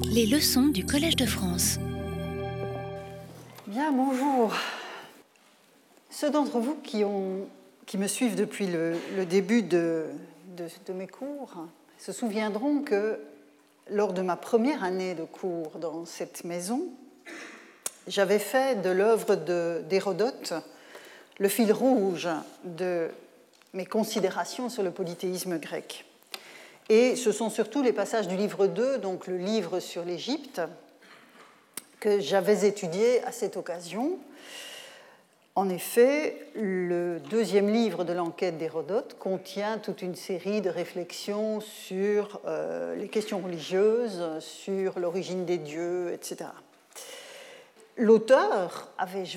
Les leçons du Collège de France. Bien, bonjour. Ceux d'entre vous qui, me suivent depuis le, début de, mes cours se souviendront que lors de ma première année de cours dans cette maison, j'avais fait de l'œuvre d'Hérodote le fil rouge de mes considérations sur le polythéisme grec. Et ce sont surtout les passages du livre 2, donc le livre sur l'Égypte, que j'avais étudié à cette occasion. En effet, le deuxième livre de l'enquête d'Hérodote contient toute une série de réflexions sur euh, les questions religieuses, sur l'origine des dieux, etc. L'auteur,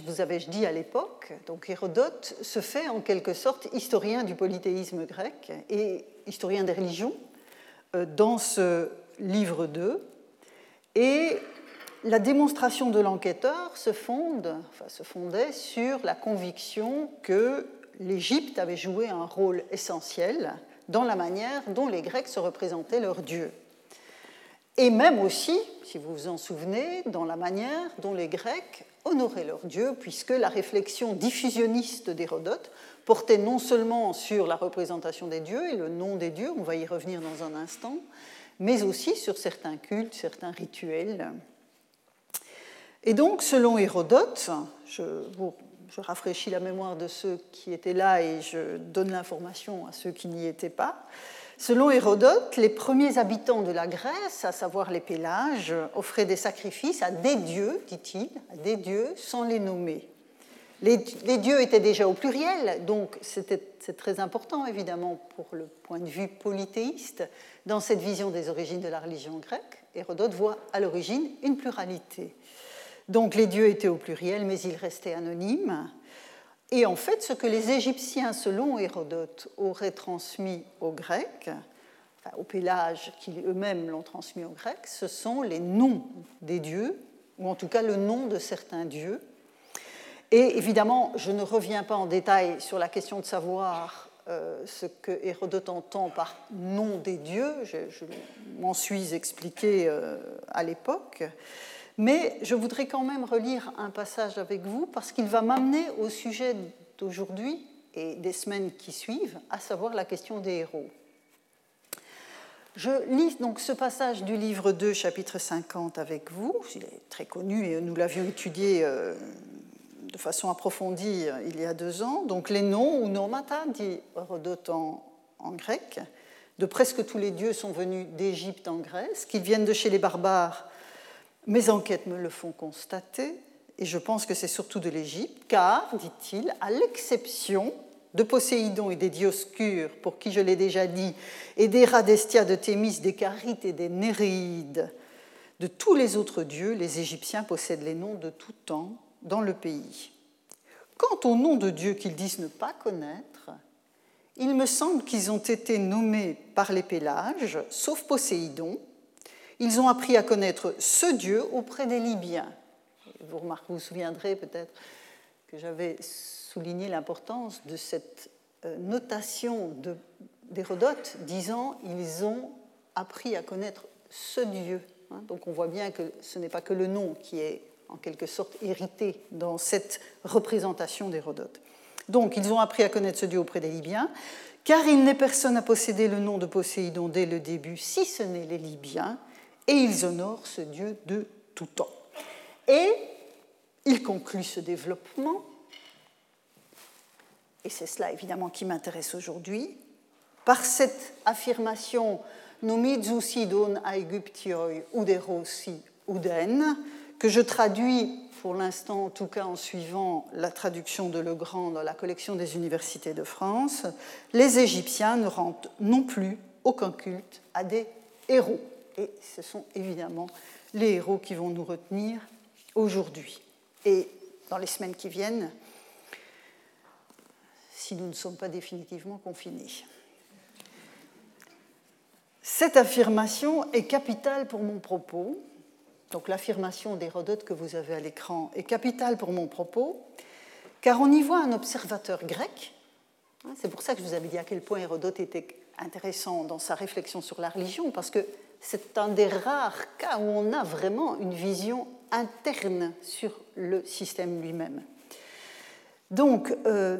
vous avais-je dit à l'époque, donc Hérodote, se fait en quelque sorte historien du polythéisme grec et historien des religions dans ce livre 2. Et la démonstration de l'enquêteur se, fonde, enfin, se fondait sur la conviction que l'Égypte avait joué un rôle essentiel dans la manière dont les Grecs se représentaient leurs dieux. Et même aussi, si vous vous en souvenez, dans la manière dont les Grecs honoraient leurs dieux, puisque la réflexion diffusionniste d'Hérodote portait non seulement sur la représentation des dieux et le nom des dieux, on va y revenir dans un instant, mais aussi sur certains cultes, certains rituels. Et donc, selon Hérodote, je, je rafraîchis la mémoire de ceux qui étaient là et je donne l'information à ceux qui n'y étaient pas, Selon Hérodote, les premiers habitants de la Grèce, à savoir les Pélages, offraient des sacrifices à des dieux, dit-il, à des dieux sans les nommer. Les, dieux étaient déjà au pluriel, donc c'est très important évidemment pour le point de vue polythéiste. Dans cette vision des origines de la religion grecque, Hérodote voit à l'origine une pluralité. Donc les dieux étaient au pluriel, mais ils restaient anonymes. Et en fait, ce que les Égyptiens, selon Hérodote, auraient transmis aux Grecs, enfin, aux Pélages qui eux-mêmes l'ont transmis aux Grecs, ce sont les noms des dieux, ou en tout cas le nom de certains dieux. Et évidemment, je ne reviens pas en détail sur la question de savoir euh, ce que Hérodote entend par nom des dieux, je, m'en suis expliqué euh, à l'époque. Mais je voudrais quand même relire un passage avec vous parce qu'il va m'amener au sujet d'aujourd'hui et des semaines qui suivent, à savoir la question des héros. Je lis donc ce passage du livre 2, chapitre 50 avec vous. Il est très connu et nous l'avions étudié euh, de façon approfondie euh, il y a deux ans. Donc les noms, ou nomata, dit Hérodote en, grec, de presque tous les dieux sont venus d'Égypte en Grèce, qu'ils viennent de chez les barbares mes enquêtes me le font constater, et je pense que c'est surtout de l'Égypte, car, dit-il, à l'exception de Poséidon et des Dioscures, pour qui je l'ai déjà dit, et des Radestia de Thémis, des Carites et des Néréides, de tous les autres dieux, les Égyptiens possèdent les noms de tout temps dans le pays. Quant aux noms de dieux qu'ils disent ne pas connaître, il me semble qu'ils ont été nommés par les Pélages, sauf Poséidon, ils ont appris à connaître ce Dieu auprès des Libyens. Vous, vous souviendrez peut-être que j'avais souligné l'importance de cette euh, notation d'Hérodote disant ils ont appris à connaître ce Dieu. Hein. Donc on voit bien que ce n'est pas que le nom qui est en quelque sorte hérité dans cette représentation d'Hérodote. Donc ils ont appris à connaître ce Dieu auprès des Libyens, car il n'est personne à posséder le nom de Poséidon dès le début, si ce n'est les Libyens, et ils honorent ce Dieu de tout temps. Et il conclut ce développement, et c'est cela évidemment qui m'intéresse aujourd'hui, par cette affirmation Nomizu sidon aegyptioi uderosi uden, que je traduis pour l'instant, en tout cas en suivant la traduction de Legrand dans la collection des universités de France, les Égyptiens ne rendent non plus aucun culte à des héros. Et ce sont évidemment les héros qui vont nous retenir aujourd'hui. Et dans les semaines qui viennent, si nous ne sommes pas définitivement confinés. Cette affirmation est capitale pour mon propos. Donc l'affirmation d'Hérodote que vous avez à l'écran est capitale pour mon propos, car on y voit un observateur grec. C'est pour ça que je vous avais dit à quel point Hérodote était intéressant dans sa réflexion sur la religion, parce que c'est un des rares cas où on a vraiment une vision interne sur le système lui-même. Donc, euh,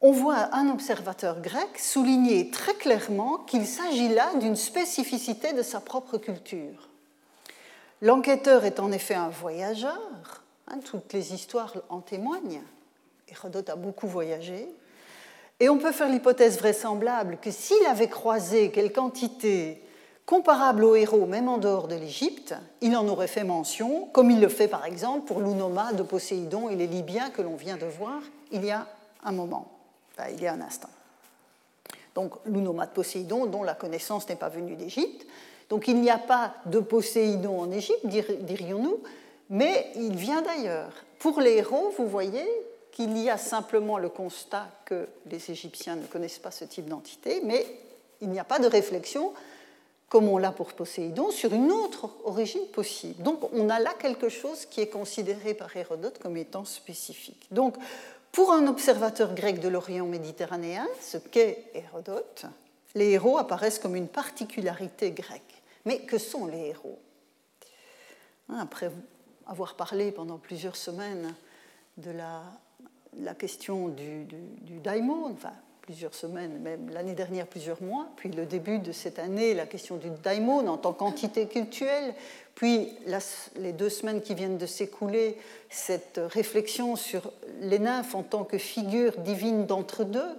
on voit un observateur grec souligner très clairement qu'il s'agit là d'une spécificité de sa propre culture. L'enquêteur est en effet un voyageur, hein, toutes les histoires en témoignent, Hérodote a beaucoup voyagé, et on peut faire l'hypothèse vraisemblable que s'il avait croisé quelque entité comparable aux héros, même en dehors de l'Égypte, il en aurait fait mention, comme il le fait par exemple pour l'Unoma de Poséidon et les Libyens que l'on vient de voir il y a un moment, il y a un instant. Donc l'Unoma de Poséidon, dont la connaissance n'est pas venue d'Égypte. Donc il n'y a pas de Poséidon en Égypte, dirions-nous, mais il vient d'ailleurs. Pour les héros, vous voyez qu'il y a simplement le constat que les Égyptiens ne connaissent pas ce type d'entité, mais il n'y a pas de réflexion comme on l'a pour Poséidon, sur une autre origine possible. Donc on a là quelque chose qui est considéré par Hérodote comme étant spécifique. Donc pour un observateur grec de l'Orient méditerranéen, ce qu'est Hérodote, les héros apparaissent comme une particularité grecque. Mais que sont les héros? Hein, Après avoir parlé pendant plusieurs semaines de la, question du, daimon, enfin plusieurs semaines, même l'année dernière plusieurs mois, puis le début de cette année, la question du daimon en tant qu'entité culturelle, puis les deux semaines qui viennent de s'écouler, cette réflexion sur les nymphes en tant que figure divine d'entre-deux.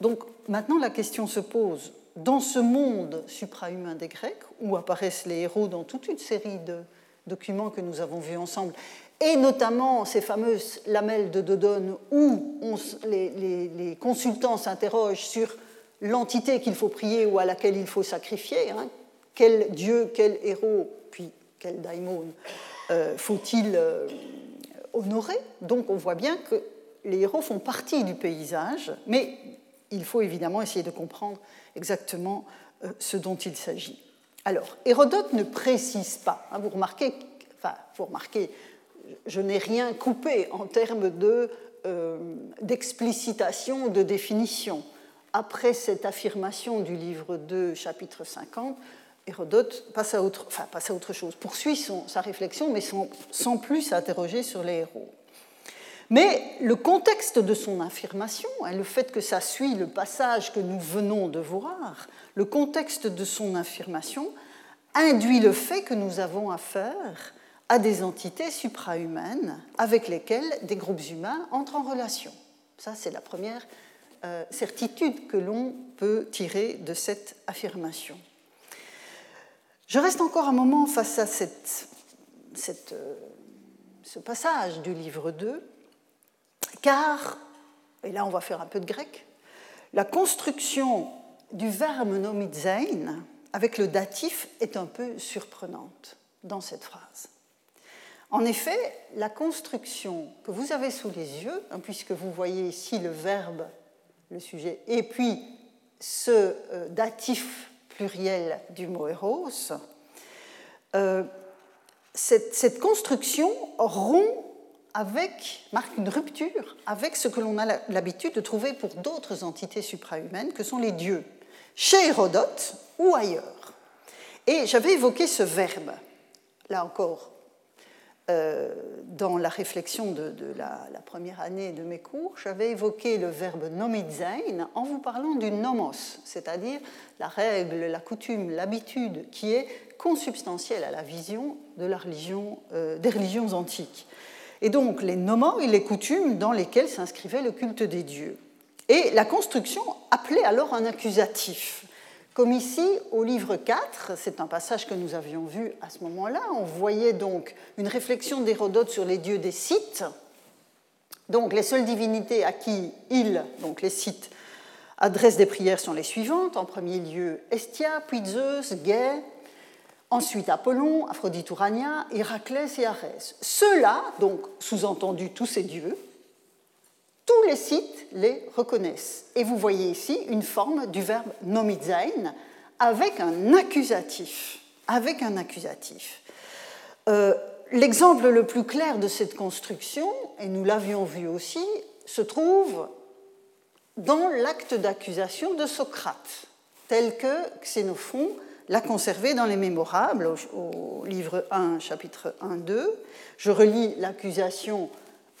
Donc maintenant la question se pose, dans ce monde suprahumain des Grecs, où apparaissent les héros dans toute une série de documents que nous avons vus ensemble, et notamment ces fameuses lamelles de Dodone où les, consultants s'interrogent sur l'entité qu'il faut prier ou à laquelle il faut sacrifier. Hein. Quel dieu, quel héros, puis quel daimon euh, faut-il euh, honorer? Donc on voit bien que les héros font partie du paysage, mais il faut évidemment essayer de comprendre exactement euh, ce dont il s'agit. Alors, Hérodote ne précise pas. Hein, vous remarquez, enfin, vous remarquez je n'ai rien coupé en termes euh, d'explicitation, de, définition. Après cette affirmation du livre 2, chapitre 50, Hérodote passe à autre, enfin, passe à autre chose, poursuit sa réflexion, mais sans, sans plus s'interroger sur les héros. Mais le contexte de son affirmation, le fait que ça suit le passage que nous venons de voir, le contexte de son affirmation induit le fait que nous avons affaire à des entités suprahumaines avec lesquelles des groupes humains entrent en relation. Ça, c'est la première euh, certitude que l'on peut tirer de cette affirmation. Je reste encore un moment face à euh, ce passage du livre 2, car, et là on va faire un peu de grec, la construction du verbe nomizein avec le datif est un peu surprenante dans cette phrase. En effet, la construction que vous avez sous les yeux, hein, puisque vous voyez ici le verbe, le sujet, et puis ce euh, datif pluriel du mot eros, euh, cette, construction rompt avec, marque une rupture avec ce que l'on a l'habitude de trouver pour d'autres entités suprahumaines, que sont les dieux, chez Hérodote ou ailleurs. Et j'avais évoqué ce verbe, là encore, euh, dans la réflexion de, la, première année de mes cours, j'avais évoqué le verbe nomidzein en vous parlant du nomos, c'est-à-dire la règle, la coutume, l'habitude qui est consubstantielle à la vision de la religion, euh, des religions antiques. Et donc les nomos et les coutumes dans lesquelles s'inscrivait le culte des dieux. Et la construction appelait alors un accusatif. Comme ici, au livre 4, c'est un passage que nous avions vu à ce moment-là, on voyait donc une réflexion d'Hérodote sur les dieux des sites. Donc les seules divinités à qui il, donc les sites, adressent des prières sont les suivantes. En premier lieu, Estia, puis Zeus, Gai, ensuite Apollon, Aphrodite Urania, Héraclès et Arès. Ceux-là, donc sous-entendu tous ces dieux, tous les sites les reconnaissent. Et vous voyez ici une forme du verbe nomizein avec un accusatif. Avec un accusatif. Euh, l'exemple le plus clair de cette construction, et nous l'avions vu aussi, se trouve dans l'acte d'accusation de Socrate, tel que Xénophon l'a conservé dans les mémorables au, livre 1, chapitre 1-2. Je relis l'accusation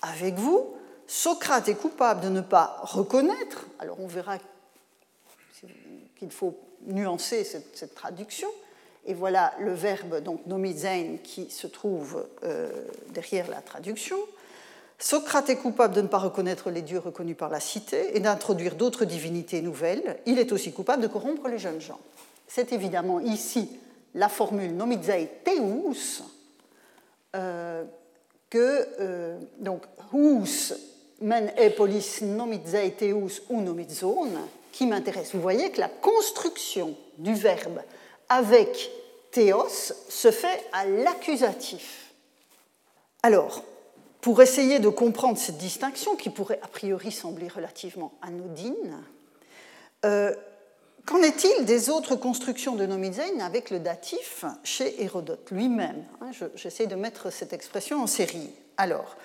avec vous. Socrate est coupable de ne pas reconnaître, alors on verra qu'il faut nuancer cette, traduction, et voilà le verbe donc qui se trouve euh, derrière la traduction. Socrate est coupable de ne pas reconnaître les dieux reconnus par la cité et d'introduire d'autres divinités nouvelles. Il est aussi coupable de corrompre les jeunes gens. C'est évidemment ici la formule nomizei teus, euh, que euh, donc hus men epolis nomizei teus ou nomizon qui m'intéresse. Vous voyez que la construction du verbe avec théos se fait à l'accusatif. Alors, pour essayer de comprendre cette distinction, qui pourrait a priori sembler relativement anodine, euh, qu'en est-il des autres constructions de nomizein avec le datif chez Hérodote lui-même hein, J'essaie de mettre cette expression en série. Alors,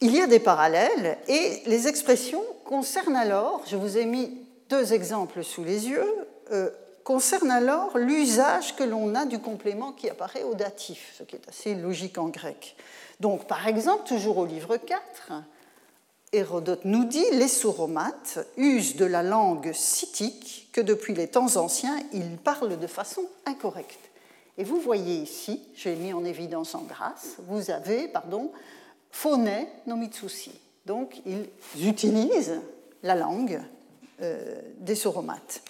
il y a des parallèles et les expressions concernent alors, je vous ai mis deux exemples sous les yeux, euh, concernent alors l'usage que l'on a du complément qui apparaît au datif, ce qui est assez logique en grec. Donc, par exemple, toujours au livre 4, Hérodote nous dit les sauromates usent de la langue scythique que depuis les temps anciens, ils parlent de façon incorrecte. Et vous voyez ici, j'ai mis en évidence en grâce, vous avez, pardon, phone no mitsushi. Donc, ils utilisent la langue euh, des sauromates.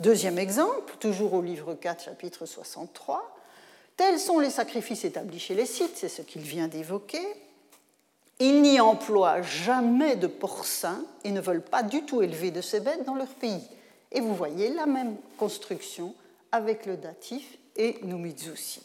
Deuxième exemple, toujours au livre 4, chapitre 63, Tels sont les sacrifices établis chez les Scythes, c'est ce qu'il vient d'évoquer. Ils n'y emploient jamais de porcins et ne veulent pas du tout élever de ces bêtes dans leur pays. Et vous voyez la même construction avec le datif et Numizushi.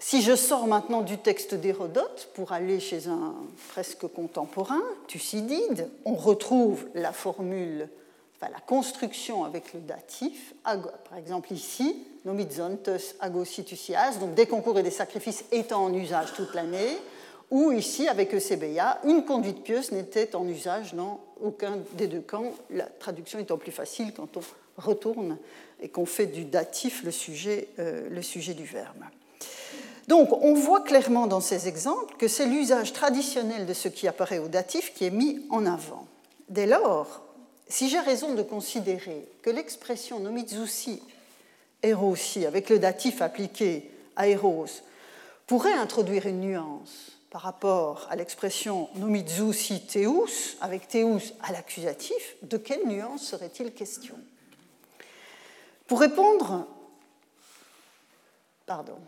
Si je sors maintenant du texte d'Hérodote pour aller chez un presque contemporain, Thucydide, on retrouve la formule, enfin la construction avec le datif, par exemple ici, nomitzontes agositusias, donc des concours et des sacrifices étant en usage toute l'année, ou ici, avec Eusebia, une conduite pieuse n'était en usage dans aucun des deux camps, la traduction étant plus facile quand on retourne et qu'on fait du datif le sujet, euh, le sujet du verbe. Donc, on voit clairement dans ces exemples que c'est l'usage traditionnel de ce qui apparaît au datif qui est mis en avant. Dès lors, si j'ai raison de considérer que l'expression nomizusi aussi, avec le datif appliqué à Eros, pourrait introduire une nuance par rapport à l'expression nomizu si teus, avec teus à l'accusatif, de quelle nuance serait-il question? Pour répondre, pardon,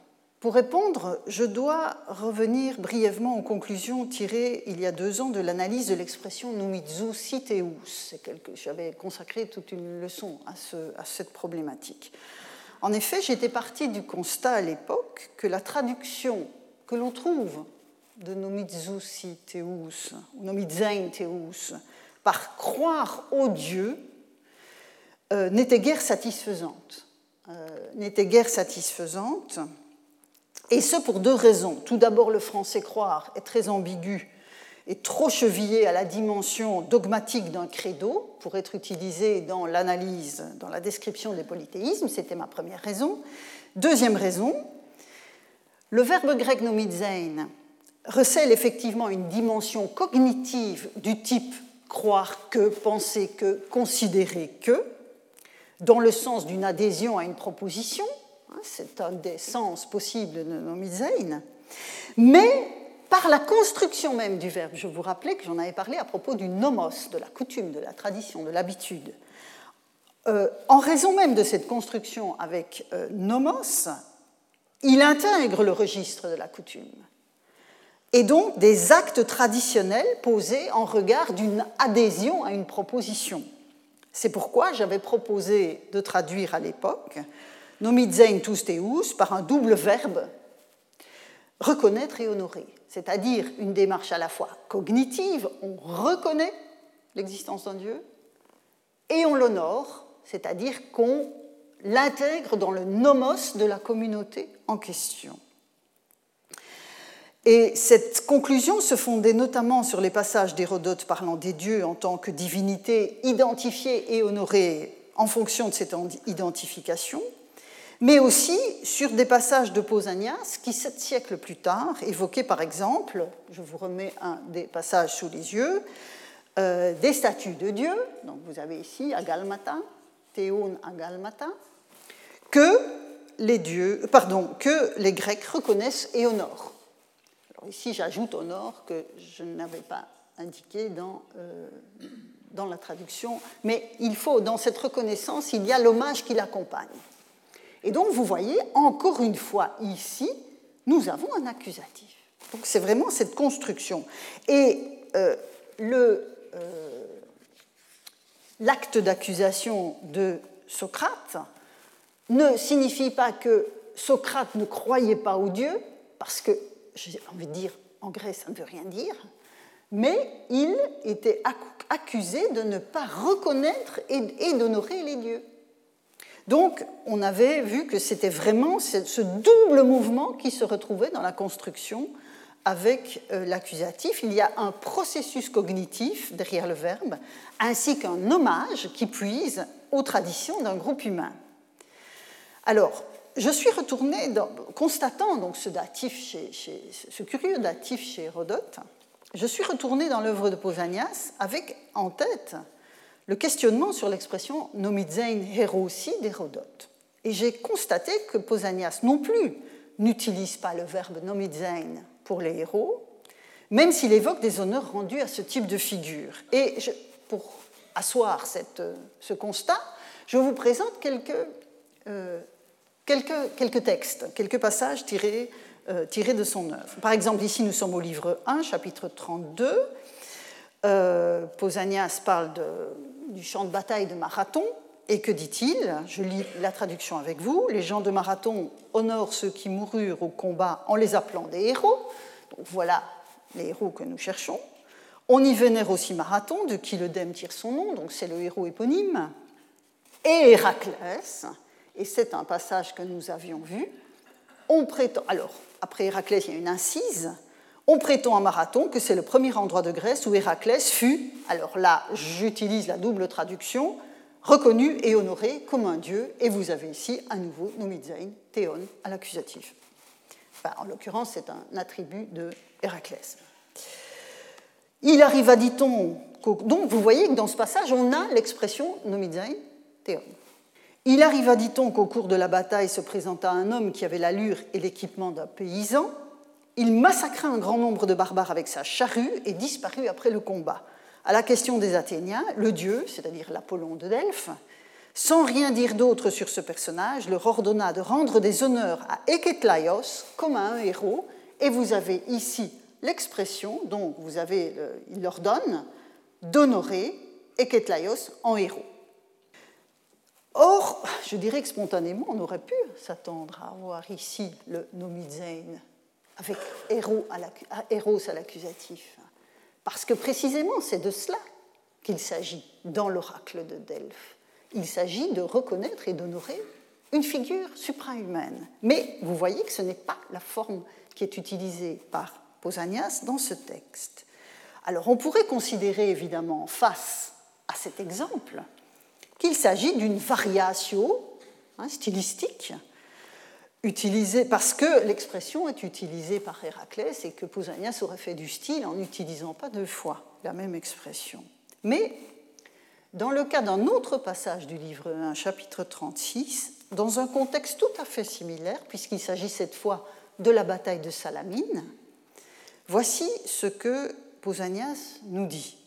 pour répondre, je dois revenir brièvement aux conclusions tirées il y a deux ans de l'analyse de l'expression nomizu si teus. J'avais consacré toute une leçon à, à cette problématique. En effet, j'étais partie du constat à l'époque que la traduction que l'on trouve de Nomizusi Teus, ou Nomizain Teus, par croire au Dieu, euh, n'était guère satisfaisante. Euh, n'était guère satisfaisante, et ce pour deux raisons. Tout d'abord, le français croire est très ambigu est trop chevillé à la dimension dogmatique d'un credo pour être utilisé dans l'analyse, dans la description des polythéismes. C'était ma première raison. Deuxième raison, le verbe grec nomizein recèle effectivement une dimension cognitive du type croire que, penser que, considérer que, dans le sens d'une adhésion à une proposition. Hein, c'est un des sens possibles de nomizein. Mais par la construction même du verbe. Je vous rappelais que j'en avais parlé à propos du nomos, de la coutume, de la tradition, de l'habitude. Euh, en raison même de cette construction avec euh, nomos, il intègre le registre de la coutume et donc des actes traditionnels posés en regard d'une adhésion à une proposition. C'est pourquoi j'avais proposé de traduire à l'époque nomidzein tous teus par un double verbe reconnaître et honorer c'est-à-dire une démarche à la fois cognitive, on reconnaît l'existence d'un Dieu, et on l'honore, c'est-à-dire qu'on l'intègre dans le nomos de la communauté en question. Et cette conclusion se fondait notamment sur les passages d'Hérodote parlant des dieux en tant que divinités identifiées et honorées en fonction de cette identification, mais aussi sur des passages de Pausanias qui, sept siècles plus tard, évoquaient par exemple, je vous remets un des passages sous les yeux, euh, des statues de Dieu, donc vous avez ici Agalmata, Théon Agalmata, que les dieux, pardon, que les Grecs reconnaissent et honorent. Ici, j'ajoute honore que je n'avais pas indiqué dans, euh, dans la traduction, mais il faut, dans cette reconnaissance, il y a l'hommage qui l'accompagne. Et donc, vous voyez, encore une fois, ici, nous avons un accusatif. Donc, c'est vraiment cette construction. Et euh, euh, l'acte d'accusation de Socrate ne signifie pas que Socrate ne croyait pas au Dieu, parce que, j'ai envie de dire, en Grèce, ça ne veut rien dire, mais il était accusé de ne pas reconnaître et d'honorer les dieux. Donc, on avait vu que c'était vraiment ce double mouvement qui se retrouvait dans la construction avec euh, l'accusatif. Il y a un processus cognitif derrière le verbe, ainsi qu'un hommage qui puise aux traditions d'un groupe humain. Alors, je suis retournée, constatant donc ce, datif ce curieux datif chez Hérodote, je suis retournée dans l'œuvre de Pausanias avec en tête le questionnement sur l'expression nomidzein hérosi d'Hérodote. Et j'ai constaté que Pausanias non plus n'utilise pas le verbe nomidzein pour les héros, même s'il évoque des honneurs rendus à ce type de figure. Et pour asseoir ce constat, je vous présente quelques, euh, quelques, textes, quelques passages tirés, euh, tirés de son œuvre. Par exemple, ici, nous sommes au livre 1, chapitre 32. Euh, Pausanias parle du champ de bataille de Marathon. Et que dit-il? Je lis la traduction avec vous. Les gens de Marathon honorent ceux qui moururent au combat en les appelant des héros. Donc voilà les héros que nous cherchons. On y vénère aussi Marathon, de qui le dème tire son nom, donc c'est le héros éponyme. Et Héraclès, et c'est un passage que nous avions vu. On prétend, alors, après Héraclès, il y a une incise. On prétend à Marathon que c'est le premier endroit de Grèce où Héraclès fut, alors là j'utilise la double traduction, reconnu et honoré comme un dieu, et vous avez ici à nouveau Nomizain, Théon à l'accusatif. en l'occurrence, c'est un attribut de Héraclès. Il arriva, dit-on, donc vous voyez que dans ce passage, on a l'expression Nomizain, Théon. Il arriva, dit-on, qu'au cours de la bataille se présenta un homme qui avait l'allure et l'équipement d'un paysan, il massacra un grand nombre de barbares avec sa charrue et disparut après le combat. À la question des Athéniens, le dieu, c'est-à-dire l'Apollon de Delphes, sans rien dire d'autre sur ce personnage, leur ordonna de rendre des honneurs à Eketlaios comme à un héros, et vous avez ici l'expression, donc vous avez, il leur donne d'honorer Eketlaios en héros. Or, je dirais que spontanément, on aurait pu s'attendre à avoir ici le nomizein avec héros à l'accusatif. Parce que précisément, c'est de cela qu'il s'agit dans l'oracle de Delphes. Il s'agit de reconnaître et d'honorer une figure suprahumaine. Mais vous voyez que ce n'est pas la forme qui est utilisée par Pausanias dans ce texte. Alors on pourrait considérer évidemment face à cet exemple qu'il s'agit d'une variation hein, stylistique utilisé parce que l'expression est utilisée par Héraclès et que Pausanias aurait fait du style en n'utilisant pas deux fois la même expression. Mais dans le cas d'un autre passage du livre 1, chapitre 36, dans un contexte tout à fait similaire, puisqu'il s'agit cette fois de la bataille de Salamine, voici ce que Pausanias nous dit.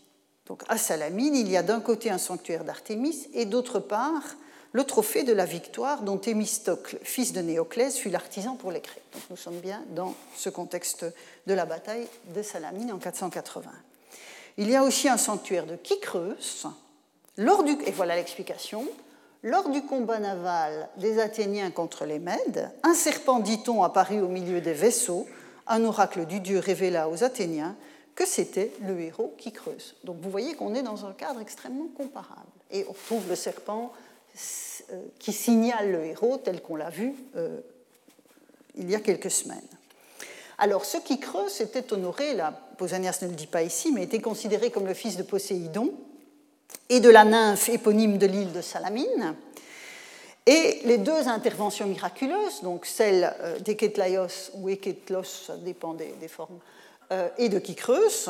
Donc à Salamine, il y a d'un côté un sanctuaire d'Artémis et d'autre part le trophée de la victoire dont Thémistocle, fils de Néoclès, fut l'artisan pour les Grecs. Donc nous sommes bien dans ce contexte de la bataille de Salamine en 480. Il y a aussi un sanctuaire de du, et voilà l'explication, lors du combat naval des Athéniens contre les Mèdes, un serpent, dit-on, apparut au milieu des vaisseaux. Un oracle du dieu révéla aux Athéniens que c'était le héros Kykreus. Donc vous voyez qu'on est dans un cadre extrêmement comparable. Et on trouve le serpent euh, qui signale le héros tel qu'on l'a vu euh, il y a quelques semaines. Alors, ce qui creuse était honoré, là, Pausanias ne le dit pas ici, mais était considéré comme le fils de Poséidon et de la nymphe éponyme de l'île de Salamine. Et les deux interventions miraculeuses, donc celle euh, d'Eketlaios ou Eketlos, ça dépend des, formes, et de Kykreus,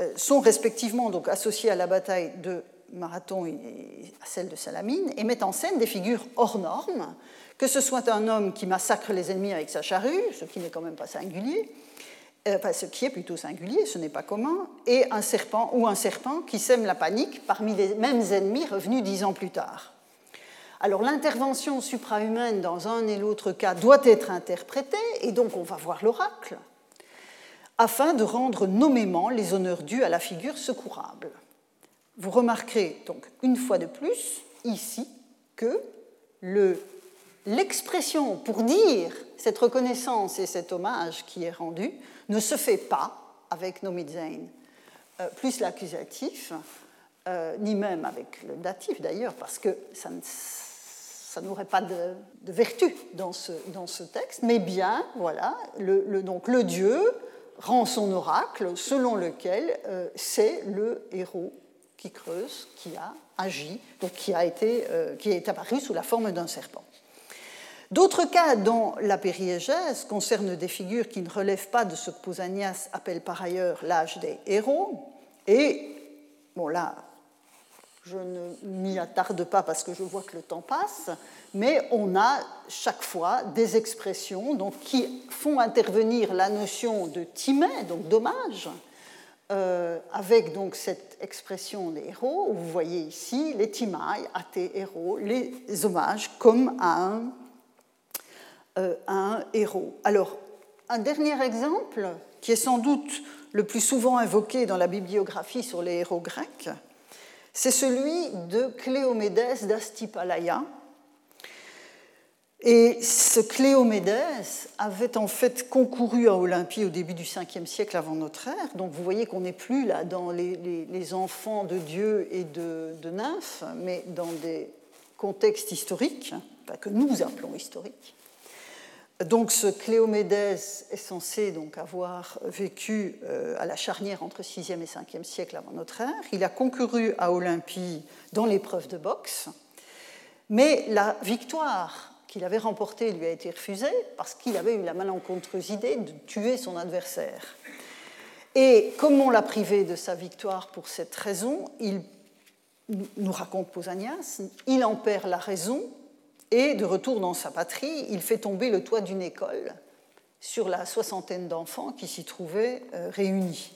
euh, sont respectivement donc associées à la bataille de Marathon et à celle de Salamine, et mettent en scène des figures hors normes, que ce soit un homme qui massacre les ennemis avec sa charrue, ce qui n'est quand même pas singulier, enfin ce qui est plutôt singulier, ce n'est pas commun, et un serpent ou un serpent qui sème la panique parmi les mêmes ennemis revenus dix ans plus tard. Alors l'intervention suprahumaine dans un et l'autre cas doit être interprétée, et donc on va voir l'oracle, afin de rendre nommément les honneurs dus à la figure secourable. Vous remarquerez donc une fois de plus ici que l'expression pour dire cette reconnaissance et cet hommage qui est rendu ne se fait pas avec Nomidzain euh, plus l'accusatif, euh, ni même avec le datif d'ailleurs, parce que ça n'aurait pas de, vertu dans ce, dans ce, texte, mais bien, voilà, donc le dieu rend son oracle selon lequel euh, c'est le héros qui creuse, qui a agi, donc qui, a été, euh, qui est apparu sous la forme d'un serpent. D'autres cas dans la périégèse concernent des figures qui ne relèvent pas de ce que Pausanias appelle par ailleurs l'âge des héros. Et, bon là, je ne m'y attarde pas parce que je vois que le temps passe, mais on a chaque fois des expressions donc, qui font intervenir la notion de timé, donc dommage, euh, avec donc cette expression des héros, vous voyez ici les timailles à tes héros, les hommages comme euh, à un héros. Alors, un dernier exemple, qui est sans doute le plus souvent invoqué dans la bibliographie sur les héros grecs, c'est celui de Cléomédès d'Astipalaya. Et ce Cléomédès avait en fait concouru à Olympie au début du 5e siècle avant notre ère. Donc vous voyez qu'on n'est plus là dans les, enfants de Dieu et de, de nymphes, mais dans des contextes historiques, que nous appelons historiques. Donc ce Cléomédès est censé donc avoir vécu euh, à la charnière entre 6e et 5e siècle avant notre ère. Il a concouru à Olympie dans l'épreuve de boxe, mais la victoire qu'il avait remportée lui a été refusée parce qu'il avait eu la malencontreuse idée de tuer son adversaire. Et comme on l'a privé de sa victoire pour cette raison, il nous raconte Pausanias, il en perd la raison et de retour dans sa patrie, il fait tomber le toit d'une école sur la soixantaine d'enfants qui s'y trouvaient euh, réunis.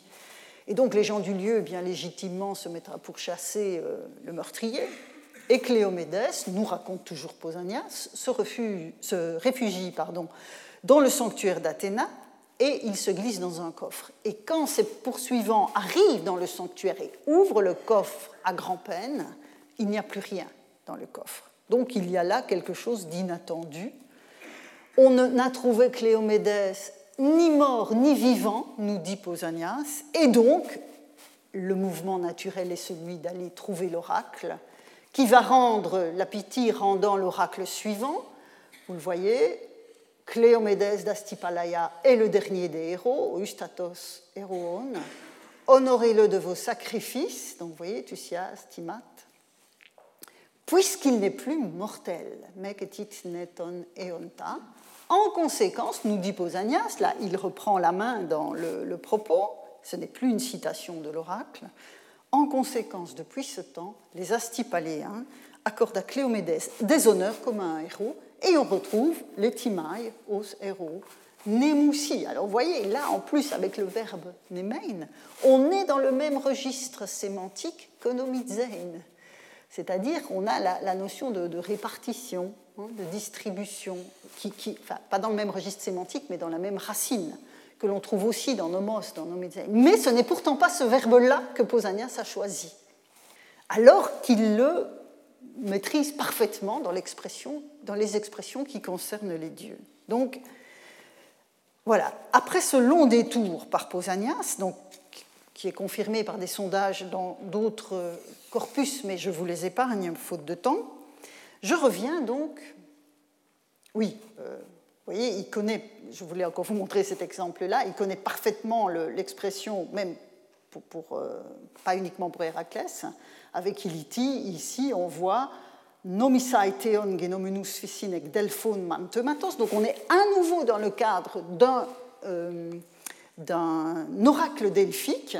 Et donc les gens du lieu, bien légitimement, se mettent à pourchasser euh, le meurtrier. Et Cléomédès, nous raconte toujours Pausanias, se, se réfugie dans le sanctuaire d'Athéna et il se glisse dans un coffre. Et quand ses poursuivants arrivent dans le sanctuaire et ouvrent le coffre à grand-peine, il n'y a plus rien dans le coffre. Donc il y a là quelque chose d'inattendu. On n'a trouvé Cléomédès ni mort ni vivant, nous dit Pausanias, et donc le mouvement naturel est celui d'aller trouver l'oracle, qui va rendre la pitié rendant l'oracle suivant. Vous le voyez, Cléomédès d'Astipalaya est le dernier des héros, Eustatos Héroon. Honorez-le de vos sacrifices, donc vous voyez, Thusias, Timat, puisqu'il n'est plus mortel. neton eonta. En conséquence, nous dit Pausanias, là il reprend la main dans le, propos, ce n'est plus une citation de l'oracle. En conséquence, depuis ce temps, les Astipaléens accordent à Cléomédès des honneurs comme à un héros, et on retrouve les Timaï aux héros Nemoussi. Alors vous voyez, là en plus avec le verbe nemein, on est dans le même registre sémantique que nomidzein. C'est-à-dire qu'on a la, notion de, répartition, hein, de distribution, qui, pas dans le même registre sémantique, mais dans la même racine, que l'on trouve aussi dans Nomos, dans Nomédéen. Mais ce n'est pourtant pas ce verbe-là que Pausanias a choisi, alors qu'il le maîtrise parfaitement dans, dans les expressions qui concernent les dieux. Donc, voilà. Après ce long détour par Pausanias, donc qui est confirmé par des sondages dans d'autres corpus, mais je vous les épargne faute de temps. Je reviens donc. Oui, euh, vous voyez, il connaît, je voulais encore vous montrer cet exemple-là, il connaît parfaitement l'expression, même pour, euh, pas uniquement pour Héraclès, avec Iliti, ici on voit Nomisai theon genomenus ficinek delphon mantematos. Donc on est à nouveau dans le cadre d'un euh, oracle delphique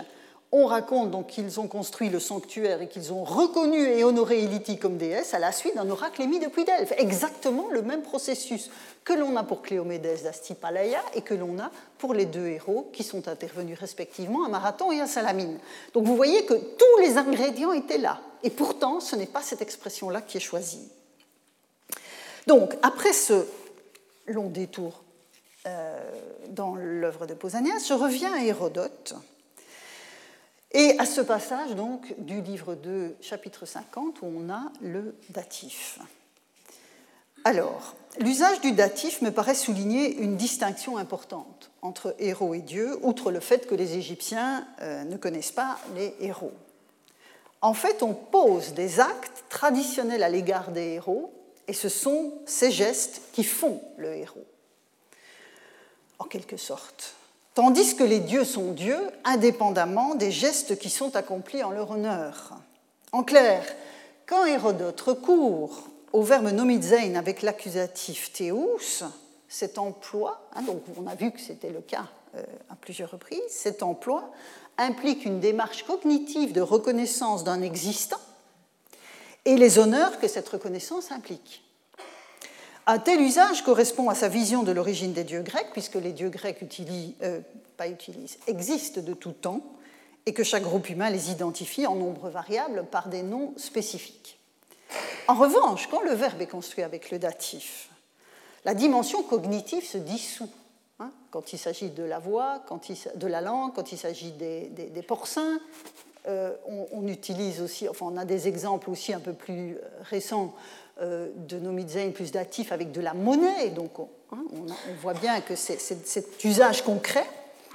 on raconte donc qu'ils ont construit le sanctuaire et qu'ils ont reconnu et honoré Eliti comme déesse à la suite d'un oracle émis depuis Delphes. Exactement le même processus que l'on a pour Cléomédès d'Astipalaya et que l'on a pour les deux héros qui sont intervenus respectivement à Marathon et à Salamine. Donc vous voyez que tous les ingrédients étaient là. Et pourtant, ce n'est pas cette expression-là qui est choisie. Donc, après ce long détour dans l'œuvre de Pausanias, je reviens à Hérodote et à ce passage donc du livre 2, chapitre 50, où on a le datif. Alors, l'usage du datif me paraît souligner une distinction importante entre héros et dieux, outre le fait que les Égyptiens euh, ne connaissent pas les héros. En fait, on pose des actes traditionnels à l'égard des héros, et ce sont ces gestes qui font le héros, en quelque sorte tandis que les dieux sont dieux indépendamment des gestes qui sont accomplis en leur honneur. En clair, quand Hérodote recourt au verbe nomizein avec l'accusatif théus, cet emploi, hein, donc on a vu que c'était le cas euh, à plusieurs reprises, cet emploi implique une démarche cognitive de reconnaissance d'un existant et les honneurs que cette reconnaissance implique. Un tel usage correspond à sa vision de l'origine des dieux grecs, puisque les dieux grecs euh, existent de tout temps, et que chaque groupe humain les identifie en nombre variable par des noms spécifiques. En revanche, quand le verbe est construit avec le datif, la dimension cognitive se dissout. Hein, quand il s'agit de la voix, quand il, de la langue, quand il s'agit des, porcins, euh, on, on, utilise aussi, enfin on a des exemples aussi un peu plus récents euh, de nomizein plus datif avec de la monnaie. Donc hein, on, voit bien que c'est cet usage concret.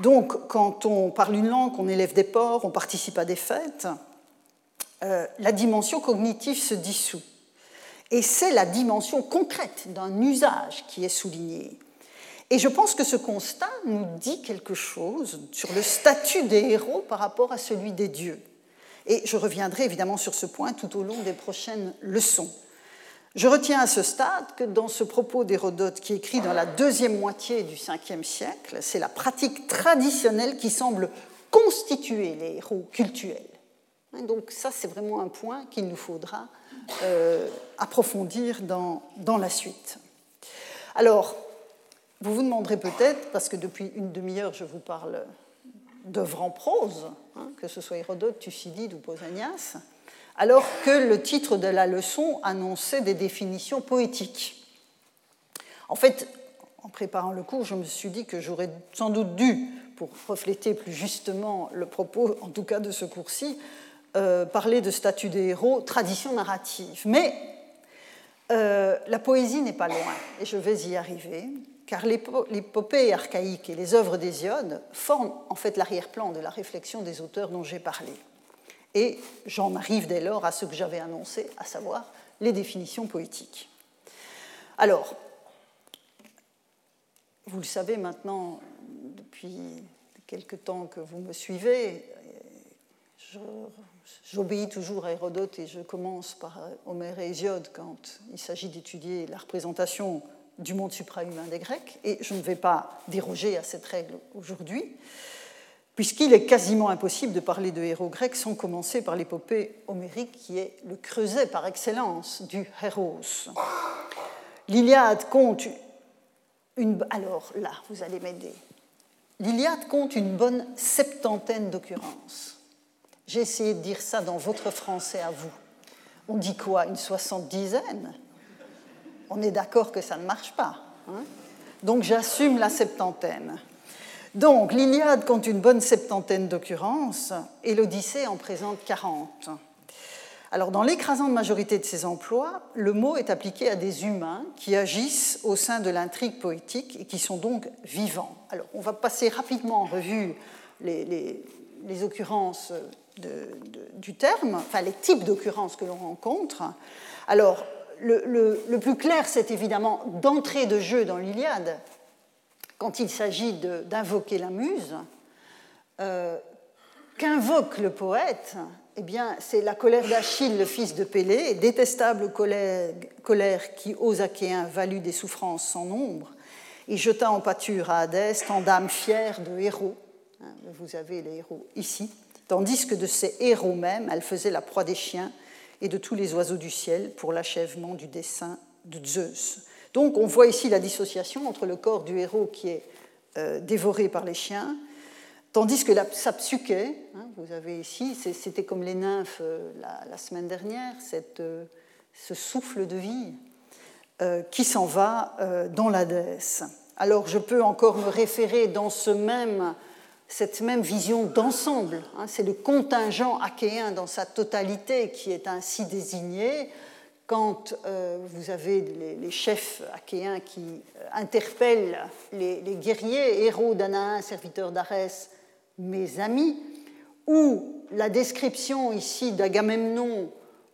Donc quand on parle une langue, on élève des porcs, on participe à des fêtes, euh, la dimension cognitive se dissout. Et c'est la dimension concrète d'un usage qui est soulignée. Et je pense que ce constat nous dit quelque chose sur le statut des héros par rapport à celui des dieux. Et je reviendrai évidemment sur ce point tout au long des prochaines leçons. Je retiens à ce stade que dans ce propos d'Hérodote qui écrit dans la deuxième moitié du Ve siècle, c'est la pratique traditionnelle qui semble constituer les héros cultuels. Hein, donc ça, c'est vraiment un point qu'il nous faudra euh, approfondir dans, dans la suite. Alors, vous vous demanderez peut-être, parce que depuis une demi-heure, je vous parle d'œuvres en prose, hein, que ce soit Hérodote, Thucydide ou Pausanias, alors que le titre de la leçon annonçait des définitions poétiques. En fait, en préparant le cours, je me suis dit que j'aurais sans doute dû, pour refléter plus justement le propos, en tout cas de ce cours-ci, euh, parler de statut des héros, tradition narrative. Mais euh, la poésie n'est pas loin, et je vais y arriver, car l'épopée archaïque et les œuvres d'Hésiode forment en fait l'arrière-plan de la réflexion des auteurs dont j'ai parlé. Et j'en arrive dès lors à ce que j'avais annoncé, à savoir les définitions poétiques. Alors, vous le savez maintenant, depuis quelque temps que vous me suivez, j'obéis toujours à Hérodote et je commence par Homère et Hésiode quand il s'agit d'étudier la représentation du monde suprahumain des Grecs, et je ne vais pas déroger à cette règle aujourd'hui puisqu'il est quasiment impossible de parler de héros grecs sans commencer par l'épopée homérique qui est le creuset par excellence du héros. L'Iliade compte une... M'aider. L'Iliade compte une bonne septantaine d'occurrences. J'ai essayé de dire ça dans votre français à vous. On dit quoi Une soixante-dizaine? On est d'accord que ça ne marche pas. Hein? Donc j'assume la septantaine. Donc, l'Iliade compte une bonne septantaine d'occurrences et l'Odyssée en présente 40. Alors, dans l'écrasante majorité de ces emplois, le mot est appliqué à des humains qui agissent au sein de l'intrigue poétique et qui sont donc vivants. Alors, on va passer rapidement en revue les, occurrences du terme, enfin les types d'occurrences que l'on rencontre. Alors, le, le plus clair, c'est évidemment d'entrée de jeu dans l'Iliade, quand il s'agit d'invoquer la muse, euh, qu'invoque le poète, eh bien, c'est la colère d'Achille, le fils de Pélée, détestable colère, qui aux Achéens valut des souffrances sans nombre, et jeta en pâture à Hadès tant d'âmes fières de héros. Hein, vous avez les héros ici. Tandis que de ces héros même, elle faisait la proie des chiens et de tous les oiseaux du ciel pour l'achèvement du dessein de Zeus. Donc on voit ici la dissociation entre le corps du héros qui est euh, dévoré par les chiens Tandis que la, sa hein, vous avez ici, c'était comme les nymphes euh, la, semaine dernière, euh, ce souffle de vie qui s'en va dans déesse. Alors je peux encore me référer dans ce même, cette même vision d'ensemble. Hein, c'est le contingent achéen dans sa totalité qui est ainsi désigné quand vous avez les, chefs achéens qui interpellent les, guerriers, héros d'Anaïs, serviteurs d'Arès, mes amis, ou la description ici d'Agamemnon,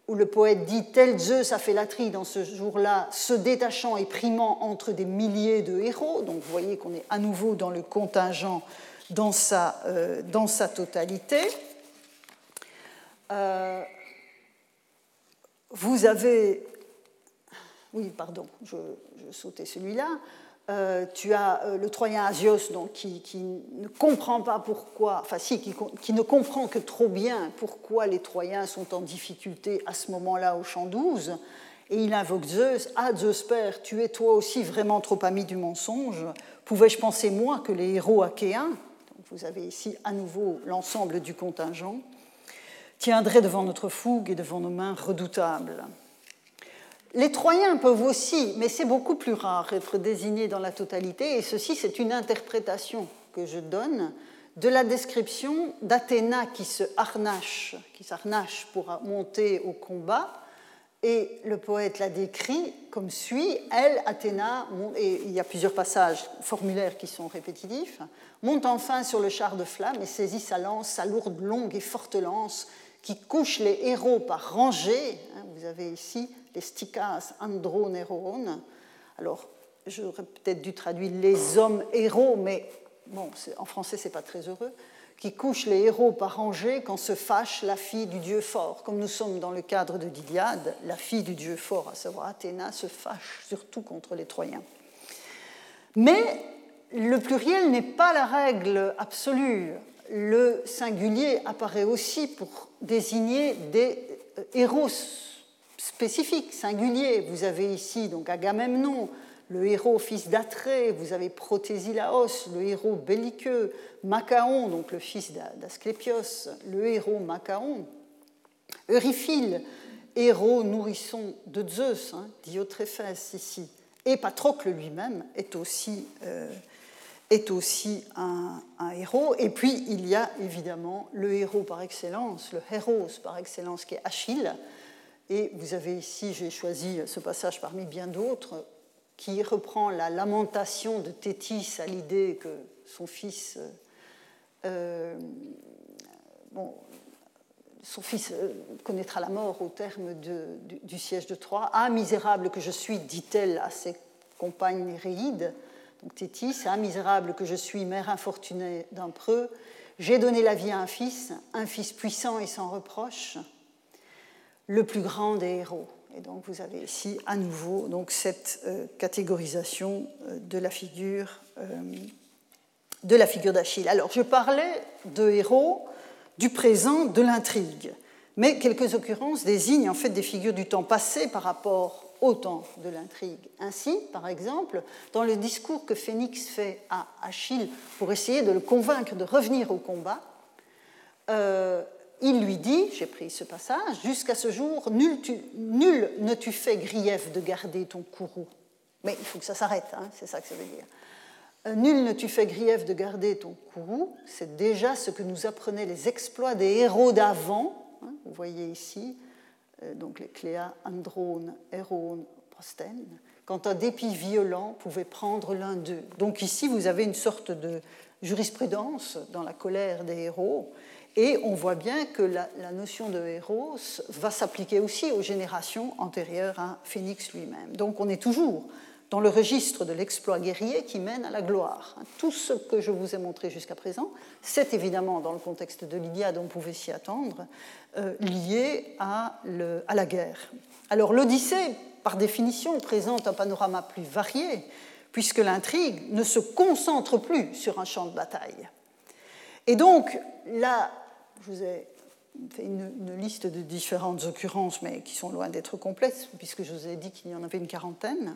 où le poète dit Tel Zeus a fait la tri dans ce jour-là, se détachant et primant entre des milliers de héros. Donc vous voyez qu'on est à nouveau dans le contingent dans sa, euh, dans sa totalité. Euh, vous avez. Oui, pardon, je, sautais celui-là. Euh, tu as euh, le Troyen Asios donc, qui, ne comprend pas pourquoi, enfin si, qui, ne comprend que trop bien pourquoi les Troyens sont en difficulté à ce moment-là au champ 12, et il invoque Zeus, Ah Zeus père, tu es toi aussi vraiment trop ami du mensonge, pouvais-je penser moi que les héros achéens, vous avez ici à nouveau l'ensemble du contingent, tiendraient devant notre fougue et devant nos mains redoutables. Les Troyens peuvent aussi, mais c'est beaucoup plus rare, être désignés dans la totalité, et ceci c'est une interprétation que je donne de la description d'Athéna qui se harnache, qui s'harnache pour monter au combat, et le poète la décrit comme suit. Elle, Athéna, et il y a plusieurs passages formulaires qui sont répétitifs, monte enfin sur le char de flamme et saisit sa lance, sa lourde, longue et forte lance, qui couche les héros par rangées. Hein, vous avez ici les stikas androneron. Alors, j'aurais peut-être dû traduire les hommes héros, mais bon, en français, c'est pas très heureux. Qui couche les héros par rangées quand se fâche la fille du dieu fort. Comme nous sommes dans le cadre de d'Iliade, la fille du dieu fort, à savoir Athéna, se fâche surtout contre les Troyens. Mais le pluriel n'est pas la règle absolue. Le singulier apparaît aussi pour désigner des héros spécifique, singulier. Vous avez ici donc Agamemnon, le héros fils d'Atrée, vous avez Protésilaos, le héros belliqueux, Macaon, donc le fils d'Asclépios, le héros Macaon, Euryphile, héros nourrisson de Zeus, hein, ici, et Patrocle lui-même est aussi, euh, est aussi un, héros. Et puis il y a évidemment le héros par excellence, le héros par excellence qui est Achille, et vous avez ici, j'ai choisi ce passage parmi bien d'autres, qui reprend la lamentation de Thétis à l'idée que son fils, euh, bon, son fils euh, connaîtra la mort au terme du, siège de Troie. Ah, misérable que je suis, dit-elle à ses compagnes néréides. Donc Thétis, ah, misérable que je suis, mère infortunée d'un preux, j'ai donné la vie à un fils, un fils puissant et sans reproche le plus grand des héros. Et donc vous avez ici à nouveau cette euh, catégorisation euh, de la figure euh, de la figure d'Achille. Alors je parlais de héros du présent de l'intrigue, mais quelques occurrences désignent en fait des figures du temps passé par rapport au temps de l'intrigue. Ainsi, par exemple, dans le discours que Phénix fait à Achille pour essayer de le convaincre de revenir au combat, il lui dit, j'ai pris ce passage, jusqu'à ce jour, nul, ne tu fait grief de garder ton courroux. Mais il faut que ça s'arrête, hein, c'est ça que ça veut dire. Euh, nul ne tu fait grief de garder ton courroux, c'est déjà ce que nous apprenaient les exploits des héros d'avant. Hein, vous voyez ici, euh, donc les Cléa, Androne, Hérone, Prostène, quand un dépit violent pouvait prendre l'un d'eux. Donc ici, vous avez une sorte de jurisprudence dans la colère des héros et on voit bien que la, notion de héros va s'appliquer aussi aux générations antérieures à Phénix lui-même. Donc on est toujours dans le registre de l'exploit guerrier qui mène à la gloire. Tout ce que je vous ai montré jusqu'à présent, c'est évidemment, dans le contexte de l'Iliade, on pouvait s'y attendre, euh, lié à, à la guerre. Alors l'Odyssée, par définition, présente un panorama plus varié, puisque l'intrigue ne se concentre plus sur un champ de bataille. Et donc, là, je vous ai fait une, liste de différentes occurrences, mais qui sont loin d'être complètes, puisque je vous ai dit qu'il y en avait une quarantaine.